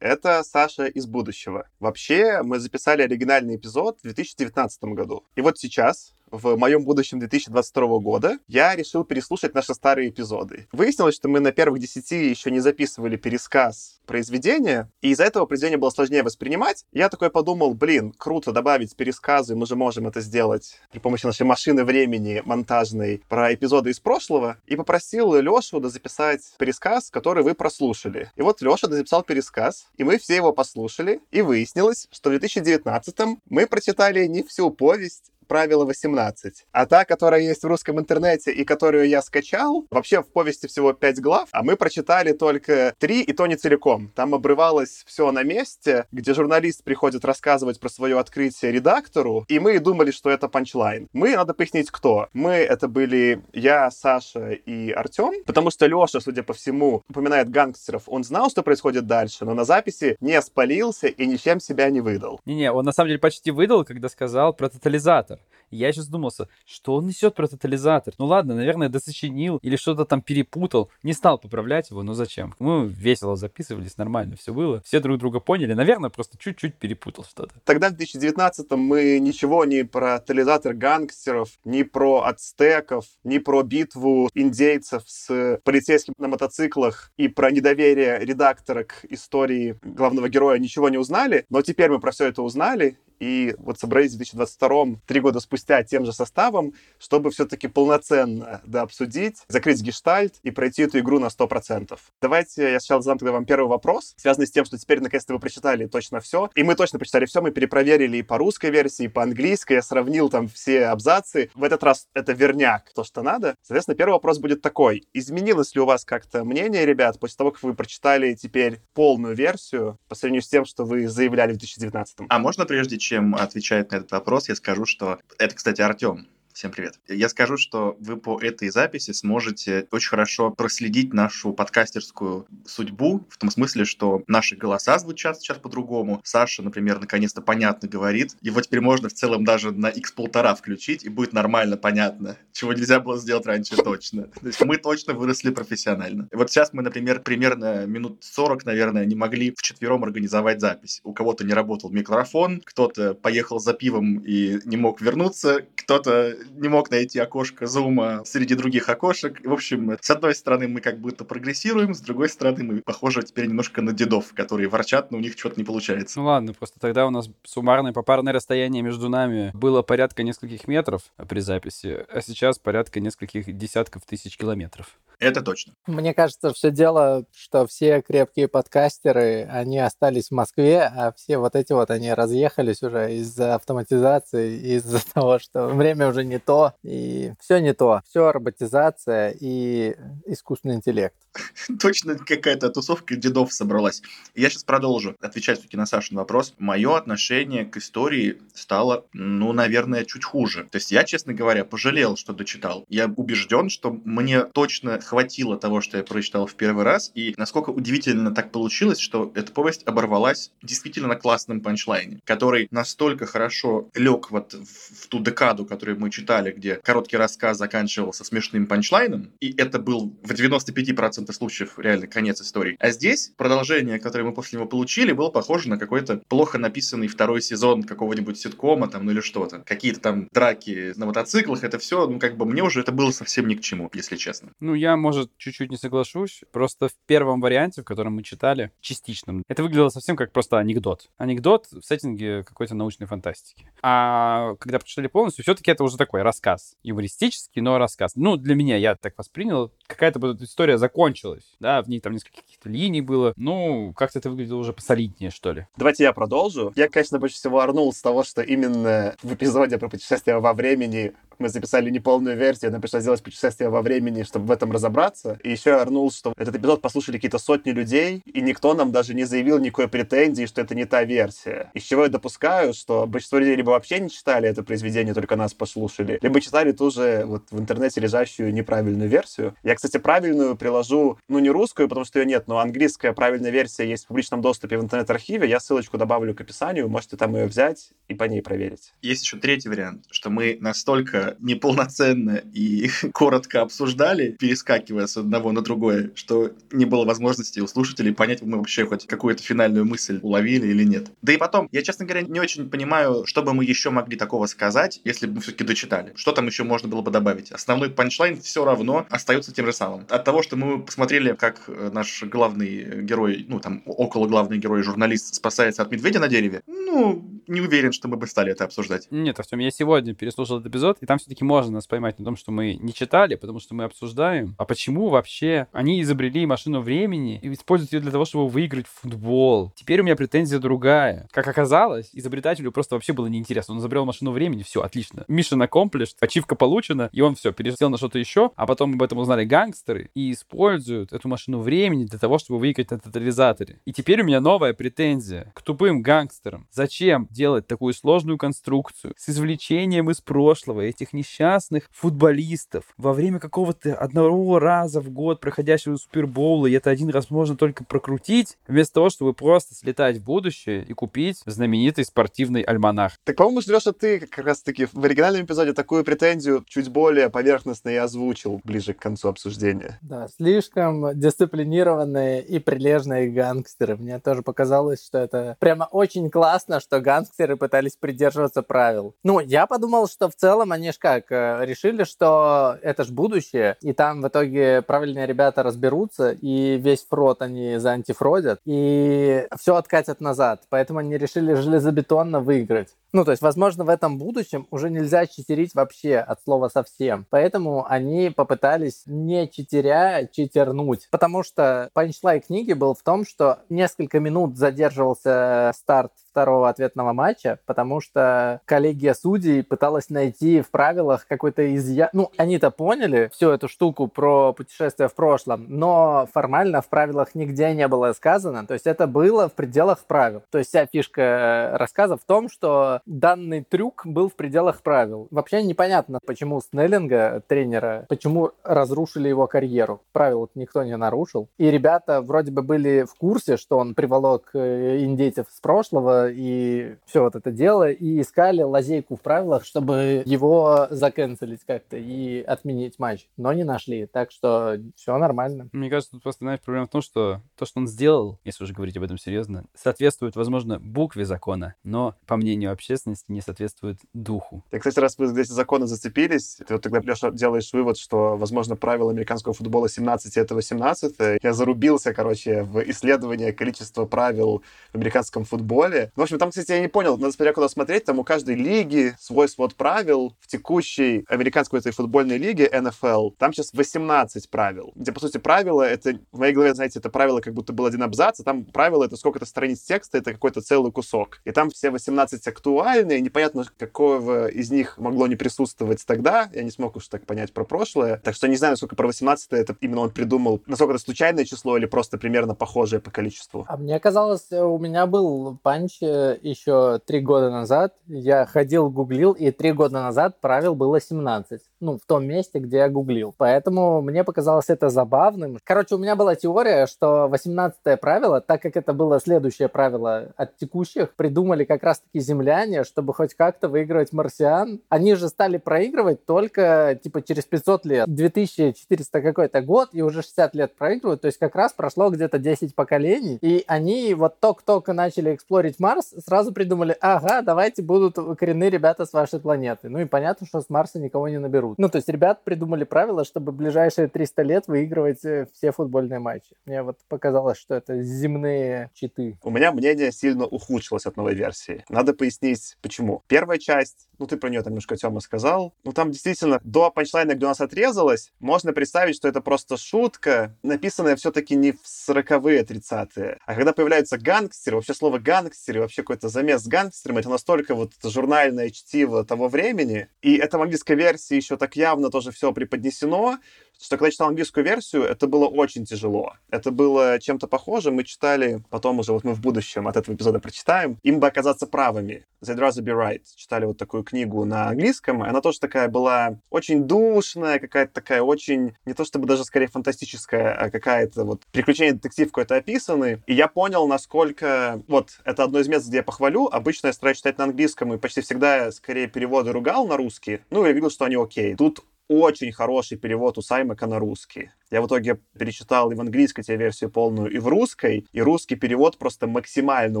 Это Саша из будущего. Вообще, мы записали оригинальный эпизод в 2019 году. И вот сейчас, в моем будущем 2022 года, я решил переслушать наши старые эпизоды. Выяснилось, что мы на первых десяти еще не записывали пересказ произведения, и из-за этого произведение было сложнее воспринимать. Я такой подумал, блин, круто добавить пересказы, мы же можем это сделать при помощи нашей машины времени монтажной про эпизоды из прошлого, и попросил Лешу записать пересказ, который вы прослушали. И вот Леша записал пересказ, и мы все его послушали, и выяснилось, что в 2019 мы прочитали не всю повесть, правило 18. А та, которая есть в русском интернете и которую я скачал, вообще в повести всего 5 глав, а мы прочитали только 3, и то не целиком. Там обрывалось все на месте, где журналист приходит рассказывать про свое открытие редактору, и мы думали, что это панчлайн. Мы, надо пояснить, кто. Мы, это были я, Саша и Артем, потому что Леша, судя по всему, упоминает гангстеров. Он знал, что происходит дальше, но на записи не спалился и ничем себя не выдал. Не-не, он на самом деле почти выдал, когда сказал про тотализатор. Я сейчас думался, что он несет про тотализатор. Ну ладно, наверное, досочинил или что-то там перепутал. Не стал поправлять его, но зачем? Мы весело записывались, нормально все было. Все друг друга поняли. Наверное, просто чуть-чуть перепутал что-то. Тогда в 2019 мы ничего ни про тотализатор гангстеров, ни про ацтеков, ни про битву индейцев с полицейским на мотоциклах и про недоверие редактора к истории главного героя ничего не узнали. Но теперь мы про все это узнали, и вот собрались в 2022 три года спустя тем же составом, чтобы все-таки полноценно да, обсудить, закрыть гештальт и пройти эту игру на 100%. Давайте я сначала задам тогда вам первый вопрос, связанный с тем, что теперь наконец-то вы прочитали точно все. И мы точно прочитали все, мы перепроверили и по русской версии, и по английской, я сравнил там все абзацы. В этот раз это верняк, то, что надо. Соответственно, первый вопрос будет такой. Изменилось ли у вас как-то мнение, ребят, после того, как вы прочитали теперь полную версию по сравнению с тем, что вы заявляли в 2019? А можно, прежде чем отвечать на этот вопрос, я скажу, что это, кстати, Артем Всем привет. Я скажу, что вы по этой записи сможете очень хорошо проследить нашу подкастерскую судьбу, в том смысле, что наши голоса звучат сейчас по-другому. Саша, например, наконец-то понятно говорит. Его теперь можно в целом даже на x1,5 включить, и будет нормально понятно, чего нельзя было сделать раньше точно. То есть мы точно выросли профессионально. И вот сейчас мы, например, примерно минут 40, наверное, не могли вчетвером организовать запись. У кого-то не работал микрофон, кто-то поехал за пивом и не мог вернуться, кто-то не мог найти окошко зума среди других окошек. В общем, с одной стороны мы как будто прогрессируем, с другой стороны мы похожи теперь немножко на дедов, которые ворчат, но у них что-то не получается. Ну ладно, просто тогда у нас суммарное попарное расстояние между нами было порядка нескольких метров при записи, а сейчас порядка нескольких десятков тысяч километров. Это точно. Мне кажется, все дело, что все крепкие подкастеры, они остались в Москве, а все вот эти вот, они разъехались уже из-за автоматизации, из-за того, что время уже не то, и все не то. Все роботизация и искусственный интеллект. Точно какая-то тусовка дедов собралась. Я сейчас продолжу отвечать все-таки на Сашин вопрос. Мое отношение к истории стало, ну, наверное, чуть хуже. То есть я, честно говоря, пожалел, что дочитал. Я убежден, что мне точно хватило того, что я прочитал в первый раз, и насколько удивительно так получилось, что эта повесть оборвалась действительно на классном панчлайне, который настолько хорошо лег вот в, в ту декаду, которую мы читали, где короткий рассказ заканчивался смешным панчлайном, и это был в 95% случаев реально конец истории. А здесь продолжение, которое мы после него получили, было похоже на какой-то плохо написанный второй сезон какого-нибудь ситкома там, ну или что-то. Какие-то там драки на мотоциклах, это все, ну как бы мне уже это было совсем ни к чему, если честно. Ну, я может, чуть-чуть не соглашусь. Просто в первом варианте, в котором мы читали, частичном, это выглядело совсем как просто анекдот. Анекдот в сеттинге какой-то научной фантастики. А когда прочитали полностью, все-таки это уже такой рассказ. Юмористический, но рассказ. Ну, для меня, я так воспринял, какая-то вот история закончилась, да, в ней там несколько каких-то линий было. Ну, как-то это выглядело уже посолиднее, что ли. Давайте я продолжу. Я, конечно, больше всего орнул с того, что именно в эпизоде про путешествие во времени мы записали неполную версию, нам пришлось сделать путешествие во времени, чтобы в этом разобраться. И еще я орнул, что этот эпизод послушали какие-то сотни людей, и никто нам даже не заявил никакой претензии, что это не та версия. Из чего я допускаю, что большинство людей либо вообще не читали это произведение, только нас послушали, либо читали ту же вот в интернете лежащую неправильную версию. Я, кстати, правильную приложу, ну, не русскую, потому что ее нет, но английская правильная версия есть в публичном доступе в интернет-архиве. Я ссылочку добавлю к описанию, можете там ее взять и по ней проверить. Есть еще третий вариант, что мы настолько неполноценно и коротко обсуждали, перескакивая с одного на другое, что не было возможности у слушателей понять, мы вообще хоть какую-то финальную мысль уловили или нет. Да и потом, я, честно говоря, не очень понимаю, что бы мы еще могли такого сказать, если бы мы все-таки дочитали. Что там еще можно было бы добавить? Основной панчлайн все равно остается тем же. От того, что мы посмотрели, как э, наш главный герой, ну там около главный герой, журналист, спасается от медведя на дереве, ну, не уверен, что мы бы стали это обсуждать. Нет, Артем, я сегодня переслушал этот эпизод, и там все-таки можно нас поймать на том, что мы не читали, потому что мы обсуждаем, а почему вообще они изобрели машину времени и используют ее для того, чтобы выиграть футбол. Теперь у меня претензия другая. Как оказалось, изобретателю просто вообще было неинтересно. Он изобрел машину времени, все, отлично. Mission accomplished, ачивка получена, и он все, пересел на что-то еще, а потом об этом узнали гангстеры и используют эту машину времени для того, чтобы выиграть на тотализаторе. И теперь у меня новая претензия к тупым гангстерам. Зачем делать такую сложную конструкцию с извлечением из прошлого этих несчастных футболистов во время какого-то одного раза в год проходящего Супербоула, и это один раз можно только прокрутить, вместо того, чтобы просто слетать в будущее и купить знаменитый спортивный альманах. Так, по-моему, Леша, ты как раз-таки в оригинальном эпизоде такую претензию чуть более поверхностно и озвучил ближе к концу обсуждения. Да, слишком дисциплинированные и прилежные гангстеры. Мне тоже показалось, что это прямо очень классно, что гангстеры пытались придерживаться правил. Ну, я подумал, что в целом они ж как, э, решили, что это ж будущее, и там в итоге правильные ребята разберутся, и весь фрод они заантифродят, и все откатят назад. Поэтому они решили железобетонно выиграть. Ну, то есть, возможно, в этом будущем уже нельзя читерить вообще от слова совсем. Поэтому они попытались не читеря читернуть. Потому что панчлайн книги был в том, что несколько минут задерживался старт второго ответного матча, потому что коллегия судей пыталась найти в правилах какой-то изъян. Ну, они-то поняли всю эту штуку про путешествие в прошлом, но формально в правилах нигде не было сказано. То есть это было в пределах правил. То есть вся фишка рассказа в том, что данный трюк был в пределах правил. Вообще непонятно, почему Снеллинга, тренера, почему разрушили его карьеру. Правил никто не нарушил. И ребята вроде бы были в курсе, что он приволок э, индейцев с прошлого и все вот это дело, и искали лазейку в правилах, чтобы его заканцелить как-то и отменить матч. Но не нашли, так что все нормально. Мне кажется, тут просто, знаешь, проблема в том, что то, что он сделал, если уже говорить об этом серьезно, соответствует, возможно, букве закона, но, по мнению общественности, не соответствует духу. Я, кстати, раз вы здесь законы зацепились, ты вот тогда, Леша, делаешь вывод, что, возможно, правила американского футбола 17 — это 18 Я зарубился, короче, в исследовании количества правил в американском футболе. В общем, там, кстати, я не понял, надо смотря куда смотреть, там у каждой лиги свой свод правил. В текущей американской этой футбольной лиге NFL там сейчас 18 правил, где, по сути, правила — это, в моей голове, знаете, это правило как будто был один абзац, а там правило — это сколько-то страниц текста, это какой-то целый кусок. И там все 18 актуальны, непонятно, какого из них могло не присутствовать тогда. Я не смог уж так понять про прошлое. Так что не знаю, насколько про 18 это именно он придумал, насколько это случайное число или просто примерно похожее по количеству. А мне казалось, у меня был панч э, еще три года назад. Я ходил, гуглил, и три года назад правил было 17. Ну, в том месте, где я гуглил. Поэтому мне показалось это забавным. Короче, у меня была теория, что 18 правило, так как это было следующее правило от текущих, придумали как раз-таки земляне, чтобы хоть как-то выигрывать марсиан. Они же стали проигрывать только, типа, через 500 лет. 2400 какой-то год, и уже 60 лет проигрывают. То есть как раз прошло где-то 10 поколений. И они вот только-только начали эксплорить Марс, сразу придумали, ага, давайте будут коренные ребята с вашей планеты. Ну и понятно, что с Марса никого не наберут. Ну, то есть ребят придумали правила, чтобы ближайшие 300 лет выигрывать э, все футбольные матчи. Мне вот показалось, что это земные читы. У меня мнение сильно ухудшилось от новой версии. Надо пояснить, почему. Первая часть, ну ты про нее там немножко, Тёма, сказал, ну там действительно до панчлайна, где у нас отрезалось, можно представить, что это просто шутка, написанная все-таки не в 40-е, 30-е. А когда появляются гангстеры, вообще слово гангстеры, вообще какой-то замес с гангстером, это настолько вот журнальное чтиво того времени, и это в английской версии еще так явно тоже все преподнесено, что когда читал английскую версию, это было очень тяжело. Это было чем-то похоже. Мы читали, потом уже вот мы в будущем от этого эпизода прочитаем, им бы оказаться правыми. They'd rather be right. Читали вот такую книгу на английском. Она тоже такая была очень душная, какая-то такая очень, не то чтобы даже скорее фантастическая, а какая-то вот приключение детектив какой-то описаны. И я понял, насколько... Вот, это одно из мест, где я похвалю. Обычно я стараюсь читать на английском, и почти всегда скорее переводы ругал на русский. Ну, я видел, что они окей. Тут очень хороший перевод у Саймака на русский. Я в итоге перечитал и в английской тебе версию полную, и в русской, и русский перевод просто максимально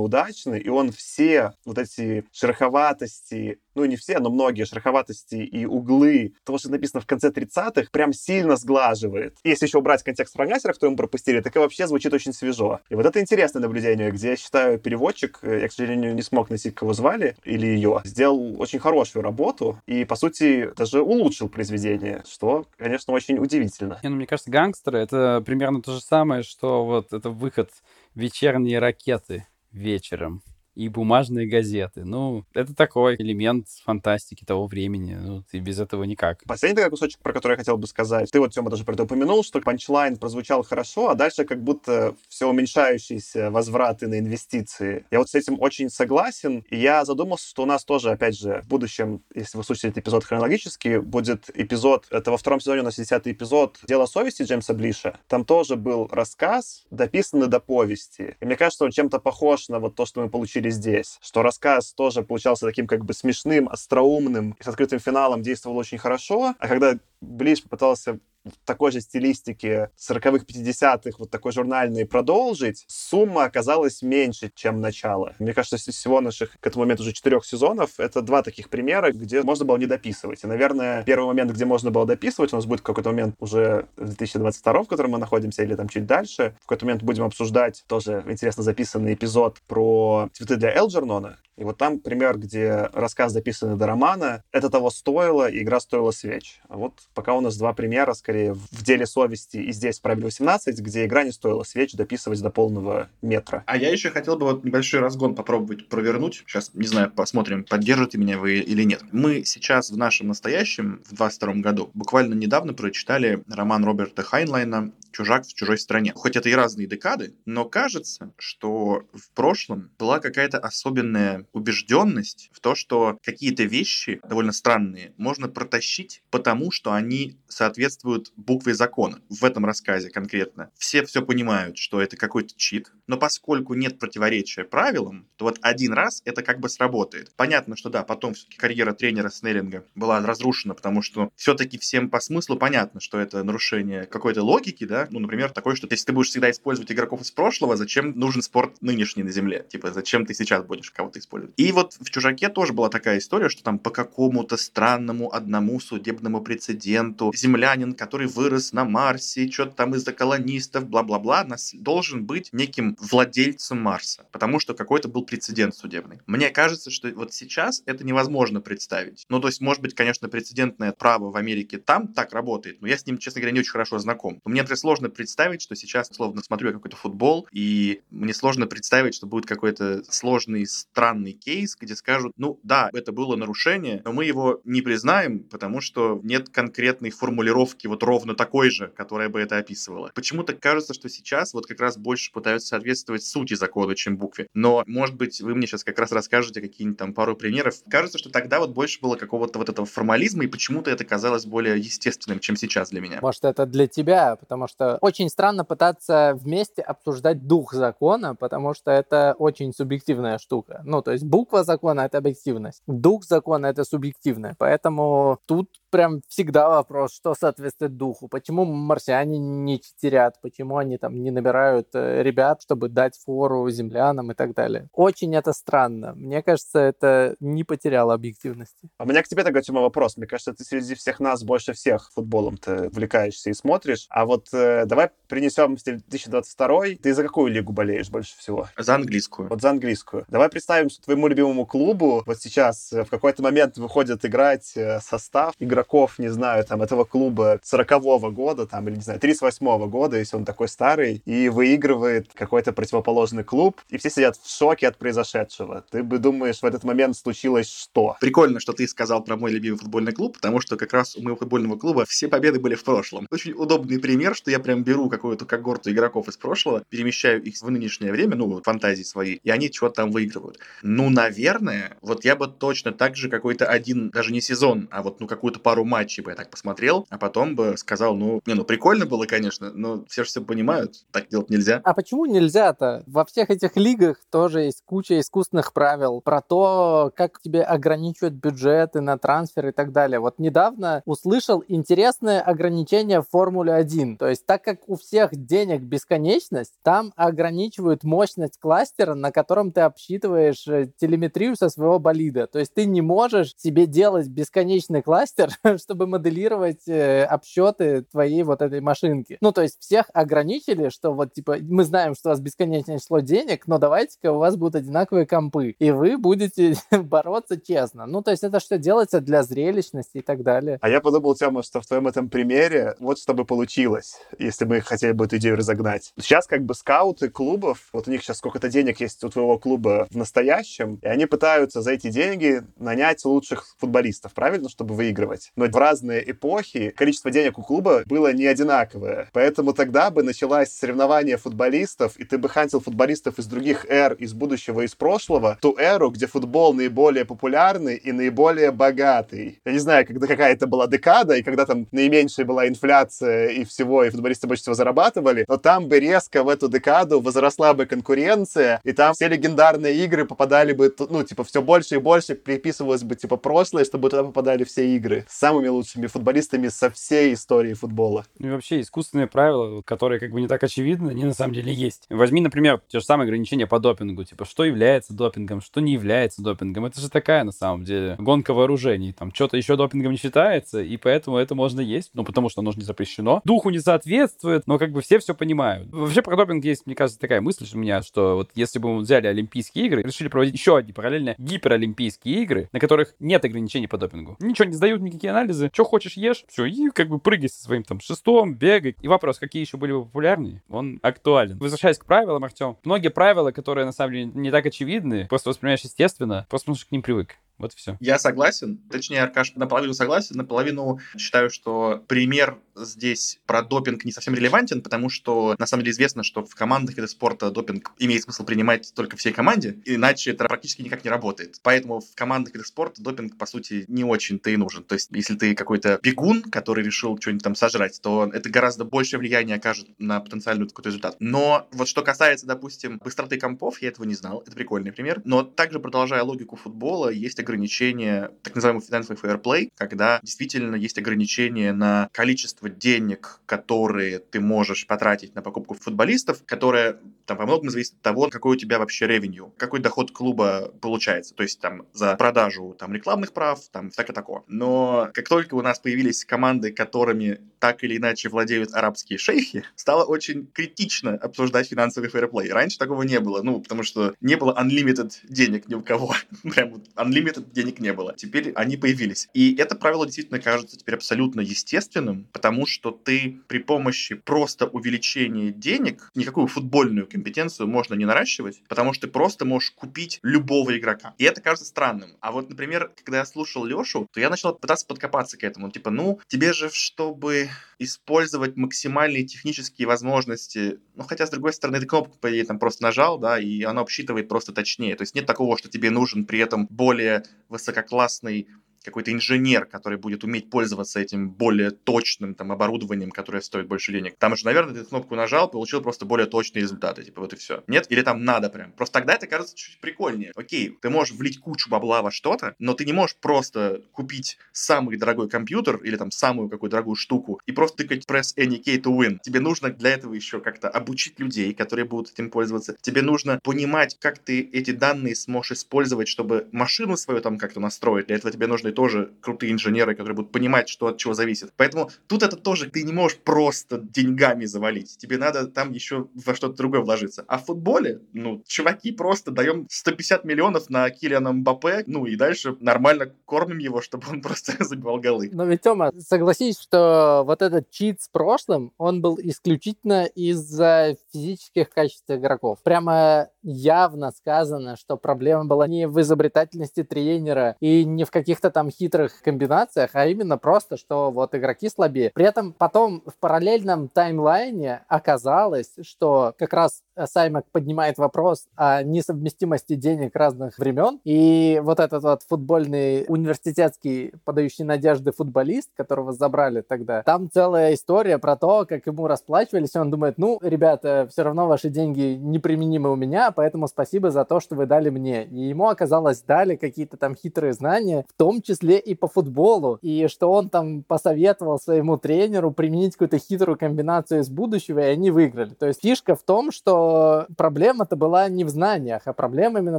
удачный, и он все вот эти шероховатости, ну не все, но многие шероховатости и углы того, что написано в конце 30-х, прям сильно сглаживает. Если еще убрать контекст фрагментера, который мы пропустили, так и вообще звучит очень свежо. И вот это интересное наблюдение, где я считаю переводчик, э, я, к сожалению, не смог найти, кого звали, или ее, сделал очень хорошую работу и, по сути, даже улучшил произведение, что, конечно, очень удивительно. Не, ну, мне кажется, гангстеры — это примерно то же самое, что вот это выход вечерние ракеты вечером и бумажные газеты. Ну, это такой элемент фантастики того времени. Ну, ты без этого никак. Последний такой кусочек, про который я хотел бы сказать. Ты вот, Тёма, даже про это упомянул, что панчлайн прозвучал хорошо, а дальше как будто все уменьшающиеся возвраты на инвестиции. Я вот с этим очень согласен, и я задумался, что у нас тоже, опять же, в будущем, если вы слушаете этот эпизод хронологически, будет эпизод, это во втором сезоне у нас десятый эпизод «Дело совести» Джеймса Блиша. Там тоже был рассказ, дописанный до повести. И мне кажется, он чем-то похож на вот то, что мы получили здесь. Что рассказ тоже получался таким как бы смешным, остроумным с открытым финалом действовал очень хорошо. А когда Блиш попытался такой же стилистике 40-х, 50-х, вот такой журнальной продолжить, сумма оказалась меньше, чем начало. Мне кажется, из всего наших к этому моменту уже четырех сезонов, это два таких примера, где можно было не дописывать. И, наверное, первый момент, где можно было дописывать, у нас будет какой-то момент уже в 2022, в котором мы находимся, или там чуть дальше. В какой-то момент будем обсуждать тоже интересно записанный эпизод про цветы для Элджернона. И вот там пример, где рассказ записанный до романа, это того стоило, и игра стоила свеч. А вот пока у нас два примера, скорее, в деле совести и здесь в правиле 18, где игра не стоила свеч дописывать до полного метра. А я еще хотел бы вот небольшой разгон попробовать провернуть. Сейчас, не знаю, посмотрим, поддержите меня вы или нет. Мы сейчас в нашем настоящем, в 22 году, буквально недавно прочитали роман Роберта Хайнлайна чужак в чужой стране. Хоть это и разные декады, но кажется, что в прошлом была какая-то особенная убежденность в то, что какие-то вещи довольно странные можно протащить, потому что они соответствуют букве закона. В этом рассказе конкретно. Все все понимают, что это какой-то чит, но поскольку нет противоречия правилам, то вот один раз это как бы сработает. Понятно, что да, потом все-таки карьера тренера Снеллинга была разрушена, потому что все-таки всем по смыслу понятно, что это нарушение какой-то логики, да, ну, например, такое, что если ты будешь всегда использовать игроков из прошлого, зачем нужен спорт нынешний на Земле? Типа, зачем ты сейчас будешь кого-то использовать? И вот в «Чужаке» тоже была такая история, что там по какому-то странному одному судебному прецеденту землянин, который вырос на Марсе, что-то там из-за колонистов, бла-бла-бла, должен быть неким владельцем Марса, потому что какой-то был прецедент судебный. Мне кажется, что вот сейчас это невозможно представить. Ну, то есть, может быть, конечно, прецедентное право в Америке там так работает, но я с ним, честно говоря, не очень хорошо знаком. Мне это сложно представить, что сейчас, условно, смотрю я какой-то футбол, и мне сложно представить, что будет какой-то сложный, странный кейс, где скажут, ну да, это было нарушение, но мы его не признаем, потому что нет конкретной формулировки вот ровно такой же, которая бы это описывала. Почему-то кажется, что сейчас вот как раз больше пытаются соответствовать сути закона, чем букве. Но, может быть, вы мне сейчас как раз расскажете какие-нибудь там пару примеров. Кажется, что тогда вот больше было какого-то вот этого формализма, и почему-то это казалось более естественным, чем сейчас для меня. Может, это для тебя, потому что очень странно пытаться вместе обсуждать дух закона, потому что это очень субъективная штука. Ну, то есть буква закона — это объективность, дух закона — это субъективное. Поэтому тут прям всегда вопрос, что соответствует духу. Почему марсиане не читерят, почему они там не набирают э, ребят, чтобы дать фору землянам и так далее. Очень это странно. Мне кажется, это не потеряло объективности. А у меня к тебе тогда, Тёма, вопрос. Мне кажется, ты среди всех нас больше всех футболом-то увлекаешься и смотришь. А вот э, давай принесем 2022 Ты за какую лигу болеешь больше всего? За английскую. Вот за английскую. Давай представим, что твоему любимому клубу вот сейчас э, в какой-то момент выходит играть э, состав игроков, не знаю, там, этого клуба 40-го года, там, или, не знаю, 38-го года, если он такой старый, и выигрывает какой-то противоположный клуб, и все сидят в шоке от произошедшего. Ты бы думаешь, в этот момент случилось что? Прикольно, что ты сказал про мой любимый футбольный клуб, потому что как раз у моего футбольного клуба все победы были в прошлом. Очень удобный пример, что я прям беру какую-то когорту игроков из прошлого, перемещаю их в нынешнее время, ну, фантазии свои, и они что-то там выигрывают. Ну, наверное, вот я бы точно так же какой-то один, даже не сезон, а вот, ну, какую-то пару матчей бы я так посмотрел, а потом бы сказал, ну, не, ну, прикольно было, конечно, но все же все понимают, так делать нельзя. А почему нельзя-то? Во всех этих лигах тоже есть куча искусственных правил про то, как тебе ограничивают бюджеты на трансфер и так далее. Вот недавно услышал интересное ограничение в Формуле 1. То есть так как у всех денег бесконечность, там ограничивают мощность кластера, на котором ты обсчитываешь э, телеметрию со своего болида. То есть ты не можешь себе делать бесконечный кластер, чтобы моделировать э, обсчеты твоей вот этой машинки. Ну, то есть всех ограничили, что вот типа мы знаем, что у вас бесконечное число денег, но давайте-ка у вас будут одинаковые компы, и вы будете бороться честно. Ну, то есть это что делается для зрелищности и так далее. А я подумал, Тёма, что в твоем этом примере вот что бы получилось, если мы хотели бы эту идею разогнать. Сейчас как бы скауты клубов, вот у них сейчас сколько-то денег есть у твоего клуба в настоящем, и они пытаются за эти деньги нанять лучших футболистов, правильно, чтобы выигрывать. Но в разные эпохи количество денег у клуба было не одинаковое. Поэтому тогда бы началось соревнование футболистов, и ты бы хантил футболистов из других эр, из будущего, из прошлого, ту эру, где футбол наиболее популярный и наиболее богатый. Я не знаю, когда какая-то была декада, и когда там наименьшая была инфляция и всего, и футболисты больше всего зарабатывали, но там бы резко в эту декаду возросла бы конкуренция, и там все легендарные игры попадали бы, ну, типа, все больше и больше приписывалось бы, типа, прошлое, чтобы туда попадали все игры с самыми лучшими футболистами со всей истории футбола. Ну и вообще искусственные правила, которые как бы не так очевидны, они на самом деле есть. Возьми, например, те же самые ограничения по допингу, типа, что является допингом, что не является допингом. Это же такая, на самом деле, гонка вооружений. Там что-то еще допингом не считается, и поэтому это можно есть, ну, потому что оно же не запрещено. Духу не соответствует, но как бы все все понимают. Вообще про допинг есть, мне кажется, такая мысль у меня, что вот если бы мы взяли Олимпийские игры, решили проводить еще одни параллельно гиперолимпийские игры, на которых нет ограничений по допингу. Ничего не сдают, никакие анализы. Что хочешь, ешь, все, и как бы прыгай со своим там шестом, бегай. И вопрос, какие еще были бы популярнее, он актуален. Возвращаясь к правилам, Артем, многие правила, которые на самом деле не так очевидны, просто воспринимаешь естественно, просто потому что к ним привык. Вот все. Я согласен. Точнее, Аркаш, наполовину согласен, наполовину считаю, что пример здесь про допинг не совсем релевантен, потому что на самом деле известно, что в командах вида спорта допинг имеет смысл принимать только всей команде, иначе это практически никак не работает. Поэтому в командах вида спорта допинг, по сути, не очень-то и нужен. То есть, если ты какой-то бегун, который решил что-нибудь там сожрать, то это гораздо большее влияние окажет на потенциальный какой-то результат. Но вот что касается, допустим, быстроты компов, я этого не знал. Это прикольный пример. Но также, продолжая логику футбола, есть ограничения, так называемый финансовый фейерплей, когда действительно есть ограничения на количество денег, которые ты можешь потратить на покупку футболистов, которое там во многом зависит от того, какой у тебя вообще ревеню, какой доход клуба получается. То есть там за продажу там рекламных прав, там всякое такое. Но как только у нас появились команды, которыми так или иначе владеют арабские шейхи, стало очень критично обсуждать финансовый фейерплей. Раньше такого не было, ну, потому что не было unlimited денег ни у кого. Прям unlimited денег не было. Теперь они появились. И это правило действительно кажется теперь абсолютно естественным, потому что ты при помощи просто увеличения денег никакую футбольную компетенцию можно не наращивать, потому что ты просто можешь купить любого игрока. И это кажется странным. А вот, например, когда я слушал Лешу, то я начал пытаться подкопаться к этому. Типа, ну, тебе же, чтобы использовать максимальные технические возможности, ну, хотя, с другой стороны, ты кнопку, по идее, там просто нажал, да, и оно обсчитывает просто точнее. То есть нет такого, что тебе нужен при этом более высококлассный какой-то инженер, который будет уметь пользоваться этим более точным там оборудованием, которое стоит больше денег. Там же, наверное, ты кнопку нажал, получил просто более точные результаты, типа вот и все. Нет? Или там надо прям. Просто тогда это кажется чуть прикольнее. Окей, ты можешь влить кучу бабла во что-то, но ты не можешь просто купить самый дорогой компьютер или там самую какую-то дорогую штуку и просто тыкать press any key to win. Тебе нужно для этого еще как-то обучить людей, которые будут этим пользоваться. Тебе нужно понимать, как ты эти данные сможешь использовать, чтобы машину свою там как-то настроить. Для этого тебе нужны тоже крутые инженеры, которые будут понимать, что от чего зависит. Поэтому тут это тоже ты не можешь просто деньгами завалить. Тебе надо там еще во что-то другое вложиться. А в футболе, ну, чуваки, просто даем 150 миллионов на Килиана Мбаппе, ну и дальше нормально кормим его, чтобы он просто забивал голы. Но ведь, Тёма, согласись, что вот этот чит с прошлым, он был исключительно из-за физических качеств игроков. Прямо явно сказано, что проблема была не в изобретательности тренера и не в каких-то там хитрых комбинациях, а именно просто, что вот игроки слабее. При этом потом в параллельном таймлайне оказалось, что как раз Саймак поднимает вопрос о несовместимости денег разных времен, и вот этот вот футбольный университетский подающий надежды футболист, которого забрали тогда, там целая история про то, как ему расплачивались, он думает, ну, ребята, все равно ваши деньги неприменимы у меня, поэтому спасибо за то, что вы дали мне. И ему оказалось дали какие-то там хитрые знания, в том числе и по футболу, и что он там посоветовал своему тренеру применить какую-то хитрую комбинацию из будущего, и они выиграли. То есть фишка в том, что проблема-то была не в знаниях, а проблема именно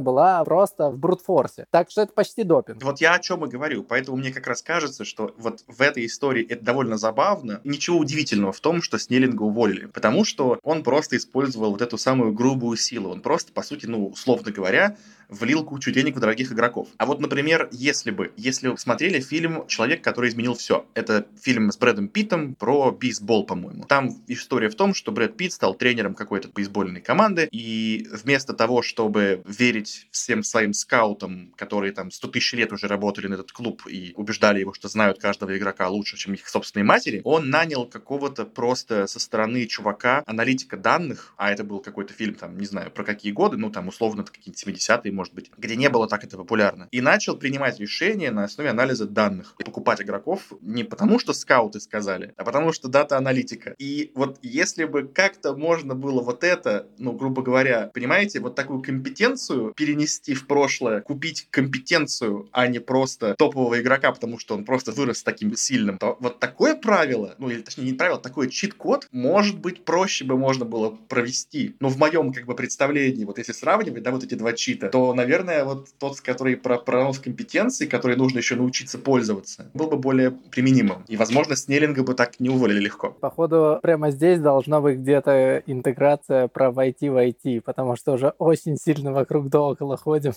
была просто в брутфорсе. Так что это почти допинг. Вот я о чем и говорю. Поэтому мне как раз кажется, что вот в этой истории это довольно забавно. Ничего удивительного в том, что Снеллинга уволили. Потому что он просто использовал вот эту самую грубую силу. Он просто, по сути, ну, условно говоря, влил кучу денег в дорогих игроков. А вот, например, если бы, если вы смотрели фильм «Человек, который изменил все», это фильм с Брэдом Питтом про бейсбол, по-моему. Там история в том, что Брэд Питт стал тренером какой-то бейсбольной команды, и вместо того, чтобы верить всем своим скаутам, которые там 100 тысяч лет уже работали на этот клуб и убеждали его, что знают каждого игрока лучше, чем их собственные матери, он нанял какого-то просто со стороны чувака, аналитика данных, а это был какой-то фильм, там, не знаю, про какие годы, ну, там, условно, какие-то 70-е, может быть, где не было так это популярно. И начал принимать решения на основе анализа данных. И покупать игроков не потому, что скауты сказали, а потому что дата-аналитика. И вот если бы как-то можно было вот это, ну, грубо говоря, понимаете, вот такую компетенцию перенести в прошлое, купить компетенцию, а не просто топового игрока, потому что он просто вырос таким сильным, то вот такое правило, ну, или точнее не правило, такой чит-код, может быть, проще бы можно было провести. Но в моем, как бы, представлении, вот если сравнивать, да, вот эти два чита, то наверное, вот тот, который про пронос компетенции, который нужно еще научиться пользоваться, был бы более применимым. И, возможно, Снеллинга бы так не уволили легко. Походу, прямо здесь должна быть где-то интеграция про войти в IT, потому что уже очень сильно вокруг да около ходим.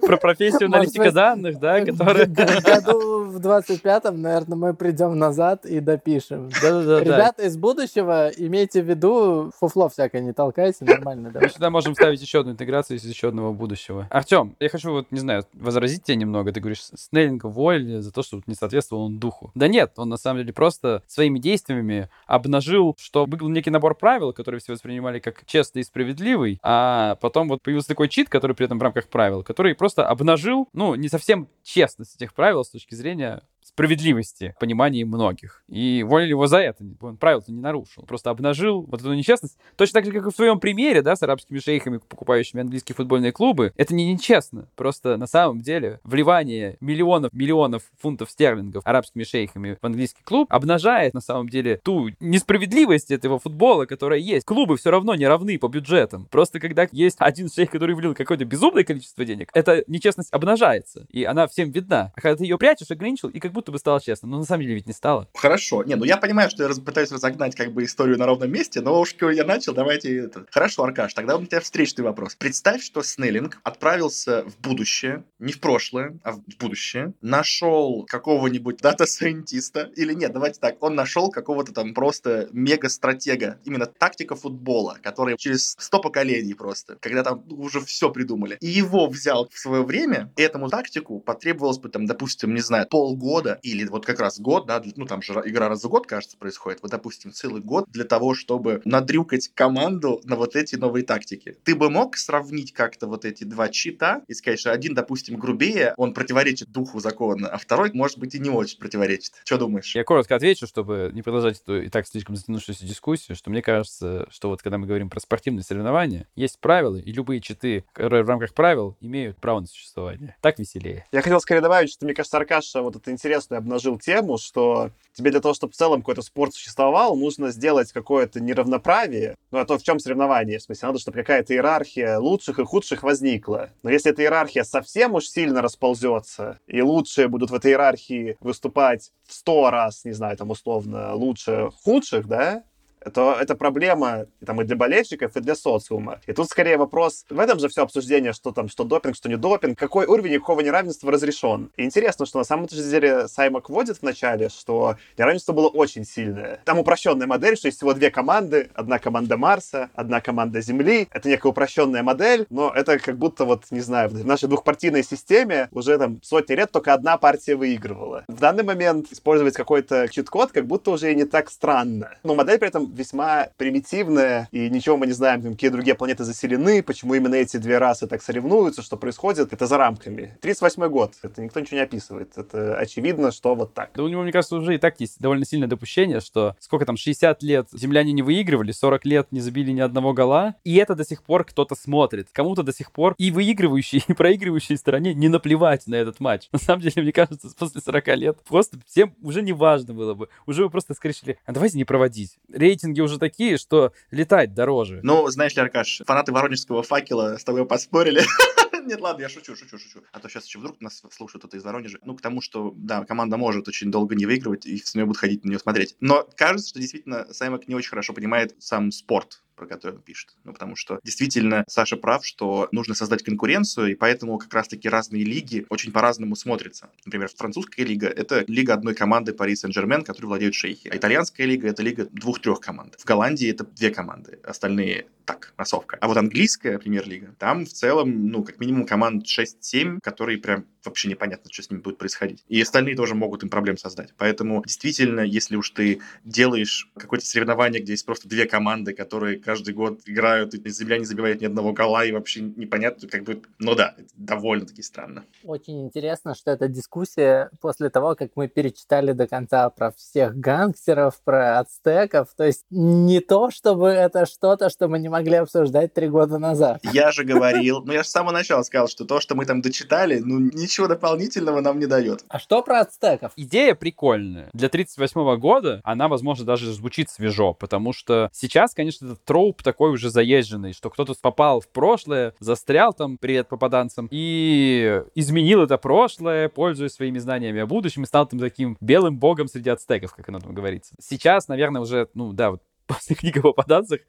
Про профессию аналитика данных, да, которая... Году в 25-м, наверное, мы придем назад и допишем. Ребята из будущего, имейте в виду, фуфло всякое не толкайте, нормально. Мы сюда можем ставить еще одну интеграцию, если еще одного будущего. Артем, я хочу вот, не знаю, возразить тебе немного. Ты говоришь, Снеллинга уволили за то, что не соответствовал он духу. Да нет, он на самом деле просто своими действиями обнажил, что был некий набор правил, которые все воспринимали как честный и справедливый, а потом вот появился такой чит, который при этом в рамках правил, который просто обнажил, ну, не совсем честность этих правил с точки зрения справедливости в понимании многих. И уволили его за это. Он правил-то не нарушил. Просто обнажил вот эту нечестность. Точно так же, как и в своем примере, да, с арабскими шейхами, покупающими английские футбольные клубы. Это не нечестно. Просто на самом деле вливание миллионов, миллионов фунтов стерлингов арабскими шейхами в английский клуб обнажает на самом деле ту несправедливость этого футбола, которая есть. Клубы все равно не равны по бюджетам. Просто когда есть один шейх, который влил какое-то безумное количество денег, эта нечестность обнажается. И она всем видна. А когда ты ее прячешь, ограничил, и как будто бы стало честно. Но на самом деле ведь не стало. Хорошо. Не, ну я понимаю, что я раз- пытаюсь разогнать как бы историю на ровном месте, но уж я начал, давайте это. Хорошо, Аркаш, тогда у меня встречный вопрос. Представь, что Снеллинг отправился в будущее, не в прошлое, а в будущее, нашел какого-нибудь data scientist а, или нет, давайте так, он нашел какого-то там просто мега-стратега, именно тактика футбола, который через 100 поколений просто, когда там уже все придумали, и его взял в свое время, и этому тактику потребовалось бы там, допустим, не знаю, полгода или вот как раз год, да, ну там же игра раз в год, кажется, происходит, вот, допустим, целый год для того, чтобы надрюкать команду на вот эти новые тактики. Ты бы мог сравнить как-то вот эти два чита и сказать, что один, допустим, грубее, он противоречит духу закона, а второй, может быть, и не очень противоречит. Что думаешь? Я коротко отвечу, чтобы не продолжать эту и так слишком затянувшуюся дискуссию, что мне кажется, что вот когда мы говорим про спортивные соревнования, есть правила, и любые читы, которые в рамках правил имеют право на существование. Так веселее. Я хотел скорее добавить, что, мне кажется, Аркаша вот это интересную обнажил тему, что тебе для того, чтобы в целом какой-то спорт существовал, нужно сделать какое-то неравноправие. Ну, а то в чем соревнование? В смысле, надо, чтобы какая-то иерархия лучших и худших возникла. Но если эта иерархия совсем уж сильно расползется, и лучшие будут в этой иерархии выступать в сто раз, не знаю, там, условно, лучше худших, да, то это проблема там, и для болельщиков, и для социума. И тут скорее вопрос, в этом же все обсуждение, что там, что допинг, что не допинг, какой уровень какого неравенства разрешен. И интересно, что на самом деле Саймак вводит в начале, что неравенство было очень сильное. Там упрощенная модель, что есть всего две команды, одна команда Марса, одна команда Земли. Это некая упрощенная модель, но это как будто вот, не знаю, в нашей двухпартийной системе уже там сотни лет только одна партия выигрывала. В данный момент использовать какой-то чит-код как будто уже и не так странно. Но модель при этом весьма примитивная, и ничего мы не знаем, какие другие планеты заселены, почему именно эти две расы так соревнуются, что происходит, это за рамками. 38 год, это никто ничего не описывает. Это очевидно, что вот так. Да у него, мне кажется, уже и так есть довольно сильное допущение, что сколько там, 60 лет земляне не выигрывали, 40 лет не забили ни одного гола, и это до сих пор кто-то смотрит. Кому-то до сих пор и выигрывающей, и проигрывающей стороне не наплевать на этот матч. На самом деле, мне кажется, после 40 лет просто всем уже не важно было бы. Уже вы просто скорее а давайте не проводить. Рейтинги уже такие, что летать дороже. Ну, знаешь ли, Аркаш, фанаты Воронежского факела с тобой поспорили. Нет, ладно, я шучу, шучу, шучу. А то сейчас еще вдруг нас слушают кто-то из Воронежа. Ну, к тому, что, да, команда может очень долго не выигрывать, и с нее будут ходить на нее смотреть. Но кажется, что действительно Саймак не очень хорошо понимает сам спорт про который он пишет. Ну, потому что действительно Саша прав, что нужно создать конкуренцию, и поэтому как раз-таки разные лиги очень по-разному смотрятся. Например, французская лига — это лига одной команды Пари Сен-Жермен, которой владеют шейхи. А итальянская лига — это лига двух-трех команд. В Голландии это две команды, остальные так, массовка. А вот английская премьер-лига, там в целом, ну, как минимум команд 6-7, которые прям вообще непонятно, что с ними будет происходить. И остальные тоже могут им проблем создать. Поэтому действительно, если уж ты делаешь какое-то соревнование, где есть просто две команды, которые каждый год играют, и земля не забивает ни одного гола, и вообще непонятно, как бы, ну да, это довольно-таки странно. Очень интересно, что эта дискуссия после того, как мы перечитали до конца про всех гангстеров, про ацтеков, то есть не то, чтобы это что-то, что мы не могли обсуждать три года назад. Я же говорил, ну я же с самого начала сказал, что то, что мы там дочитали, ну ничего дополнительного нам не дает. А что про ацтеков? Идея прикольная. Для 38 года она, возможно, даже звучит свежо, потому что сейчас, конечно, этот троуп такой уже заезженный, что кто-то попал в прошлое, застрял там, привет попаданцам, и изменил это прошлое, пользуясь своими знаниями о будущем, и стал там таким белым богом среди ацтеков, как оно там говорится. Сейчас, наверное, уже, ну да, вот после книги о попаданцах,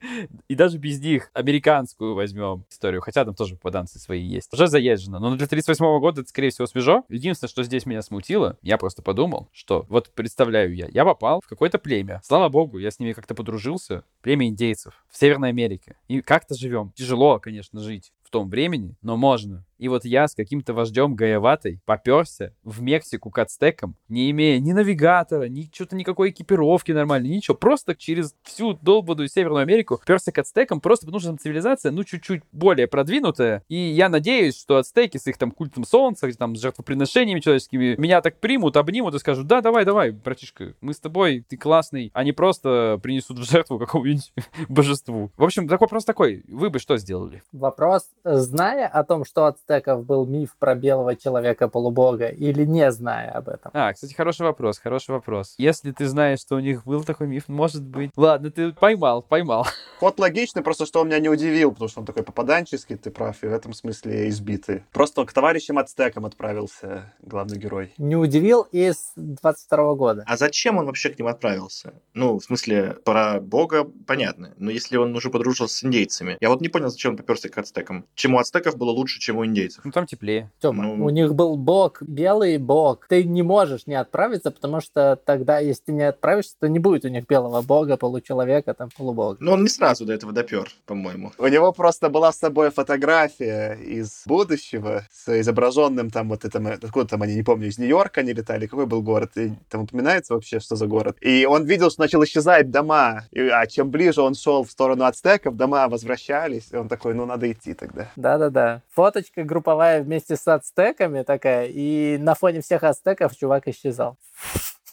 и даже без них американскую возьмем историю, хотя там тоже попаданцы свои есть. Уже заезжено, но для 38 года это, скорее всего, свежо. Единственное, что здесь меня смутило, я просто подумал, что вот представляю я, я попал в какое-то племя. Слава богу, я с ними как-то подружился. Племя индейцев в Северной Америке. И как-то живем. Тяжело, конечно, жить в том времени, но можно. И вот я с каким-то вождем Гаеватой поперся в Мексику к ацтекам, не имея ни навигатора, ни что-то никакой экипировки нормальной, ничего. Просто через всю долбанную Северную Америку перся к ацтекам, просто потому что там цивилизация, ну, чуть-чуть более продвинутая. И я надеюсь, что ацтеки с их там культом солнца, там, с жертвоприношениями человеческими, меня так примут, обнимут и скажут, да, давай, давай, братишка, мы с тобой, ты классный. Они просто принесут в жертву какому-нибудь божеству. В общем, такой вопрос такой. Вы бы что сделали? Вопрос, зная о том, что ацтеков был миф про белого человека-полубога, или не зная об этом? А, кстати, хороший вопрос, хороший вопрос. Если ты знаешь, что у них был такой миф, может быть... Ладно, ты поймал, поймал. Ход логичный, просто что он меня не удивил, потому что он такой попаданческий, ты прав, и в этом смысле избитый. Просто к товарищам ацтекам отправился главный герой. Не удивил из 22 года. А зачем он вообще к ним отправился? Ну, в смысле, про бога понятно, но если он уже подружился с индейцами. Я вот не понял, зачем он поперся к ацтекам. Чем у ацтеков было лучше, чем у индейцев. Ну, там теплее. Тёма, Ну. у них был бог, белый бог. Ты не можешь не отправиться, потому что тогда, если ты не отправишься, то не будет у них белого бога, получеловека, там, полубога. Но он не сразу до этого допер, по-моему. У него просто была с собой фотография из будущего с изображенным там вот это, откуда там они, не помню, из Нью-Йорка они летали, какой был город, и там упоминается вообще, что за город. И он видел, что начал исчезать дома, И- а чем ближе он шел в сторону ацтеков, дома возвращались, и он такой, ну надо идти тогда. Да-да-да. Фоточка групповая вместе с ацтеками такая, и на фоне всех ацтеков чувак исчезал.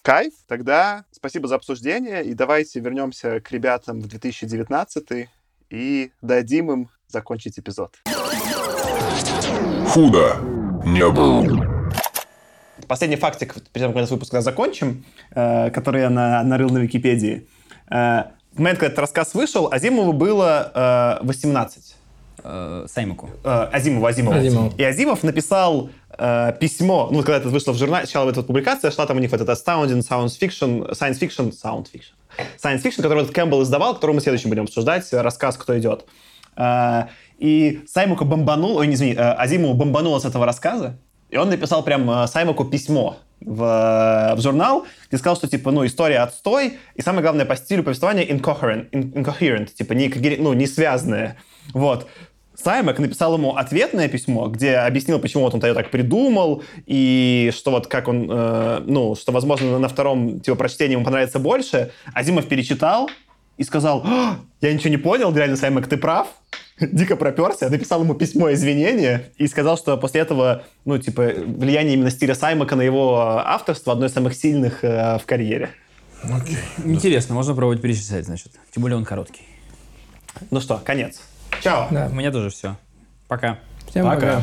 Кайф, тогда спасибо за обсуждение, и давайте вернемся к ребятам в 2019 и дадим им закончить эпизод. Худо не было. Последний фактик, перед тем, как мы выпуск закончим, э, который я на- нарыл на Википедии. Э, в момент, когда этот рассказ вышел, Азимову было э, 18. Э, Саймаку. Э, Азимову, Азимову. Азимову. И Азимов написал э, письмо, ну, когда это вышло в журнале, сначала эта публикация шла, там у них вот это Astounding Science Fiction, Science Fiction, Sound Fiction, Science Fiction, который этот Кэмпбелл издавал, который мы следующим будем обсуждать, э, рассказ «Кто идет». Э, и Саймаку бомбанул, ой, не извини, э, Азимову бомбануло с этого рассказа, и он написал прям э, Саймаку письмо в, в журнал, где сказал, что, типа, ну, история отстой, и самое главное, по стилю повествования incoherent, in- incoherent типа, не, ну, не связанное. Вот. Саймак написал ему ответное письмо, где объяснил, почему вот он ее так придумал, и что вот как он, э, ну, что, возможно, на втором, типа, прочтении ему понравится больше. Азимов перечитал и сказал, «А, я ничего не понял, реально, Саймак, ты прав. Дико проперся, написал ему письмо извинения и сказал, что после этого, ну, типа, влияние именно стиля Саймака на его авторство одно из самых сильных э, в карьере. Интересно, можно пробовать перечислять, значит. Тем более он короткий. Ну что, конец. Чао. Да. У меня тоже все. Пока. Всем пока. пока.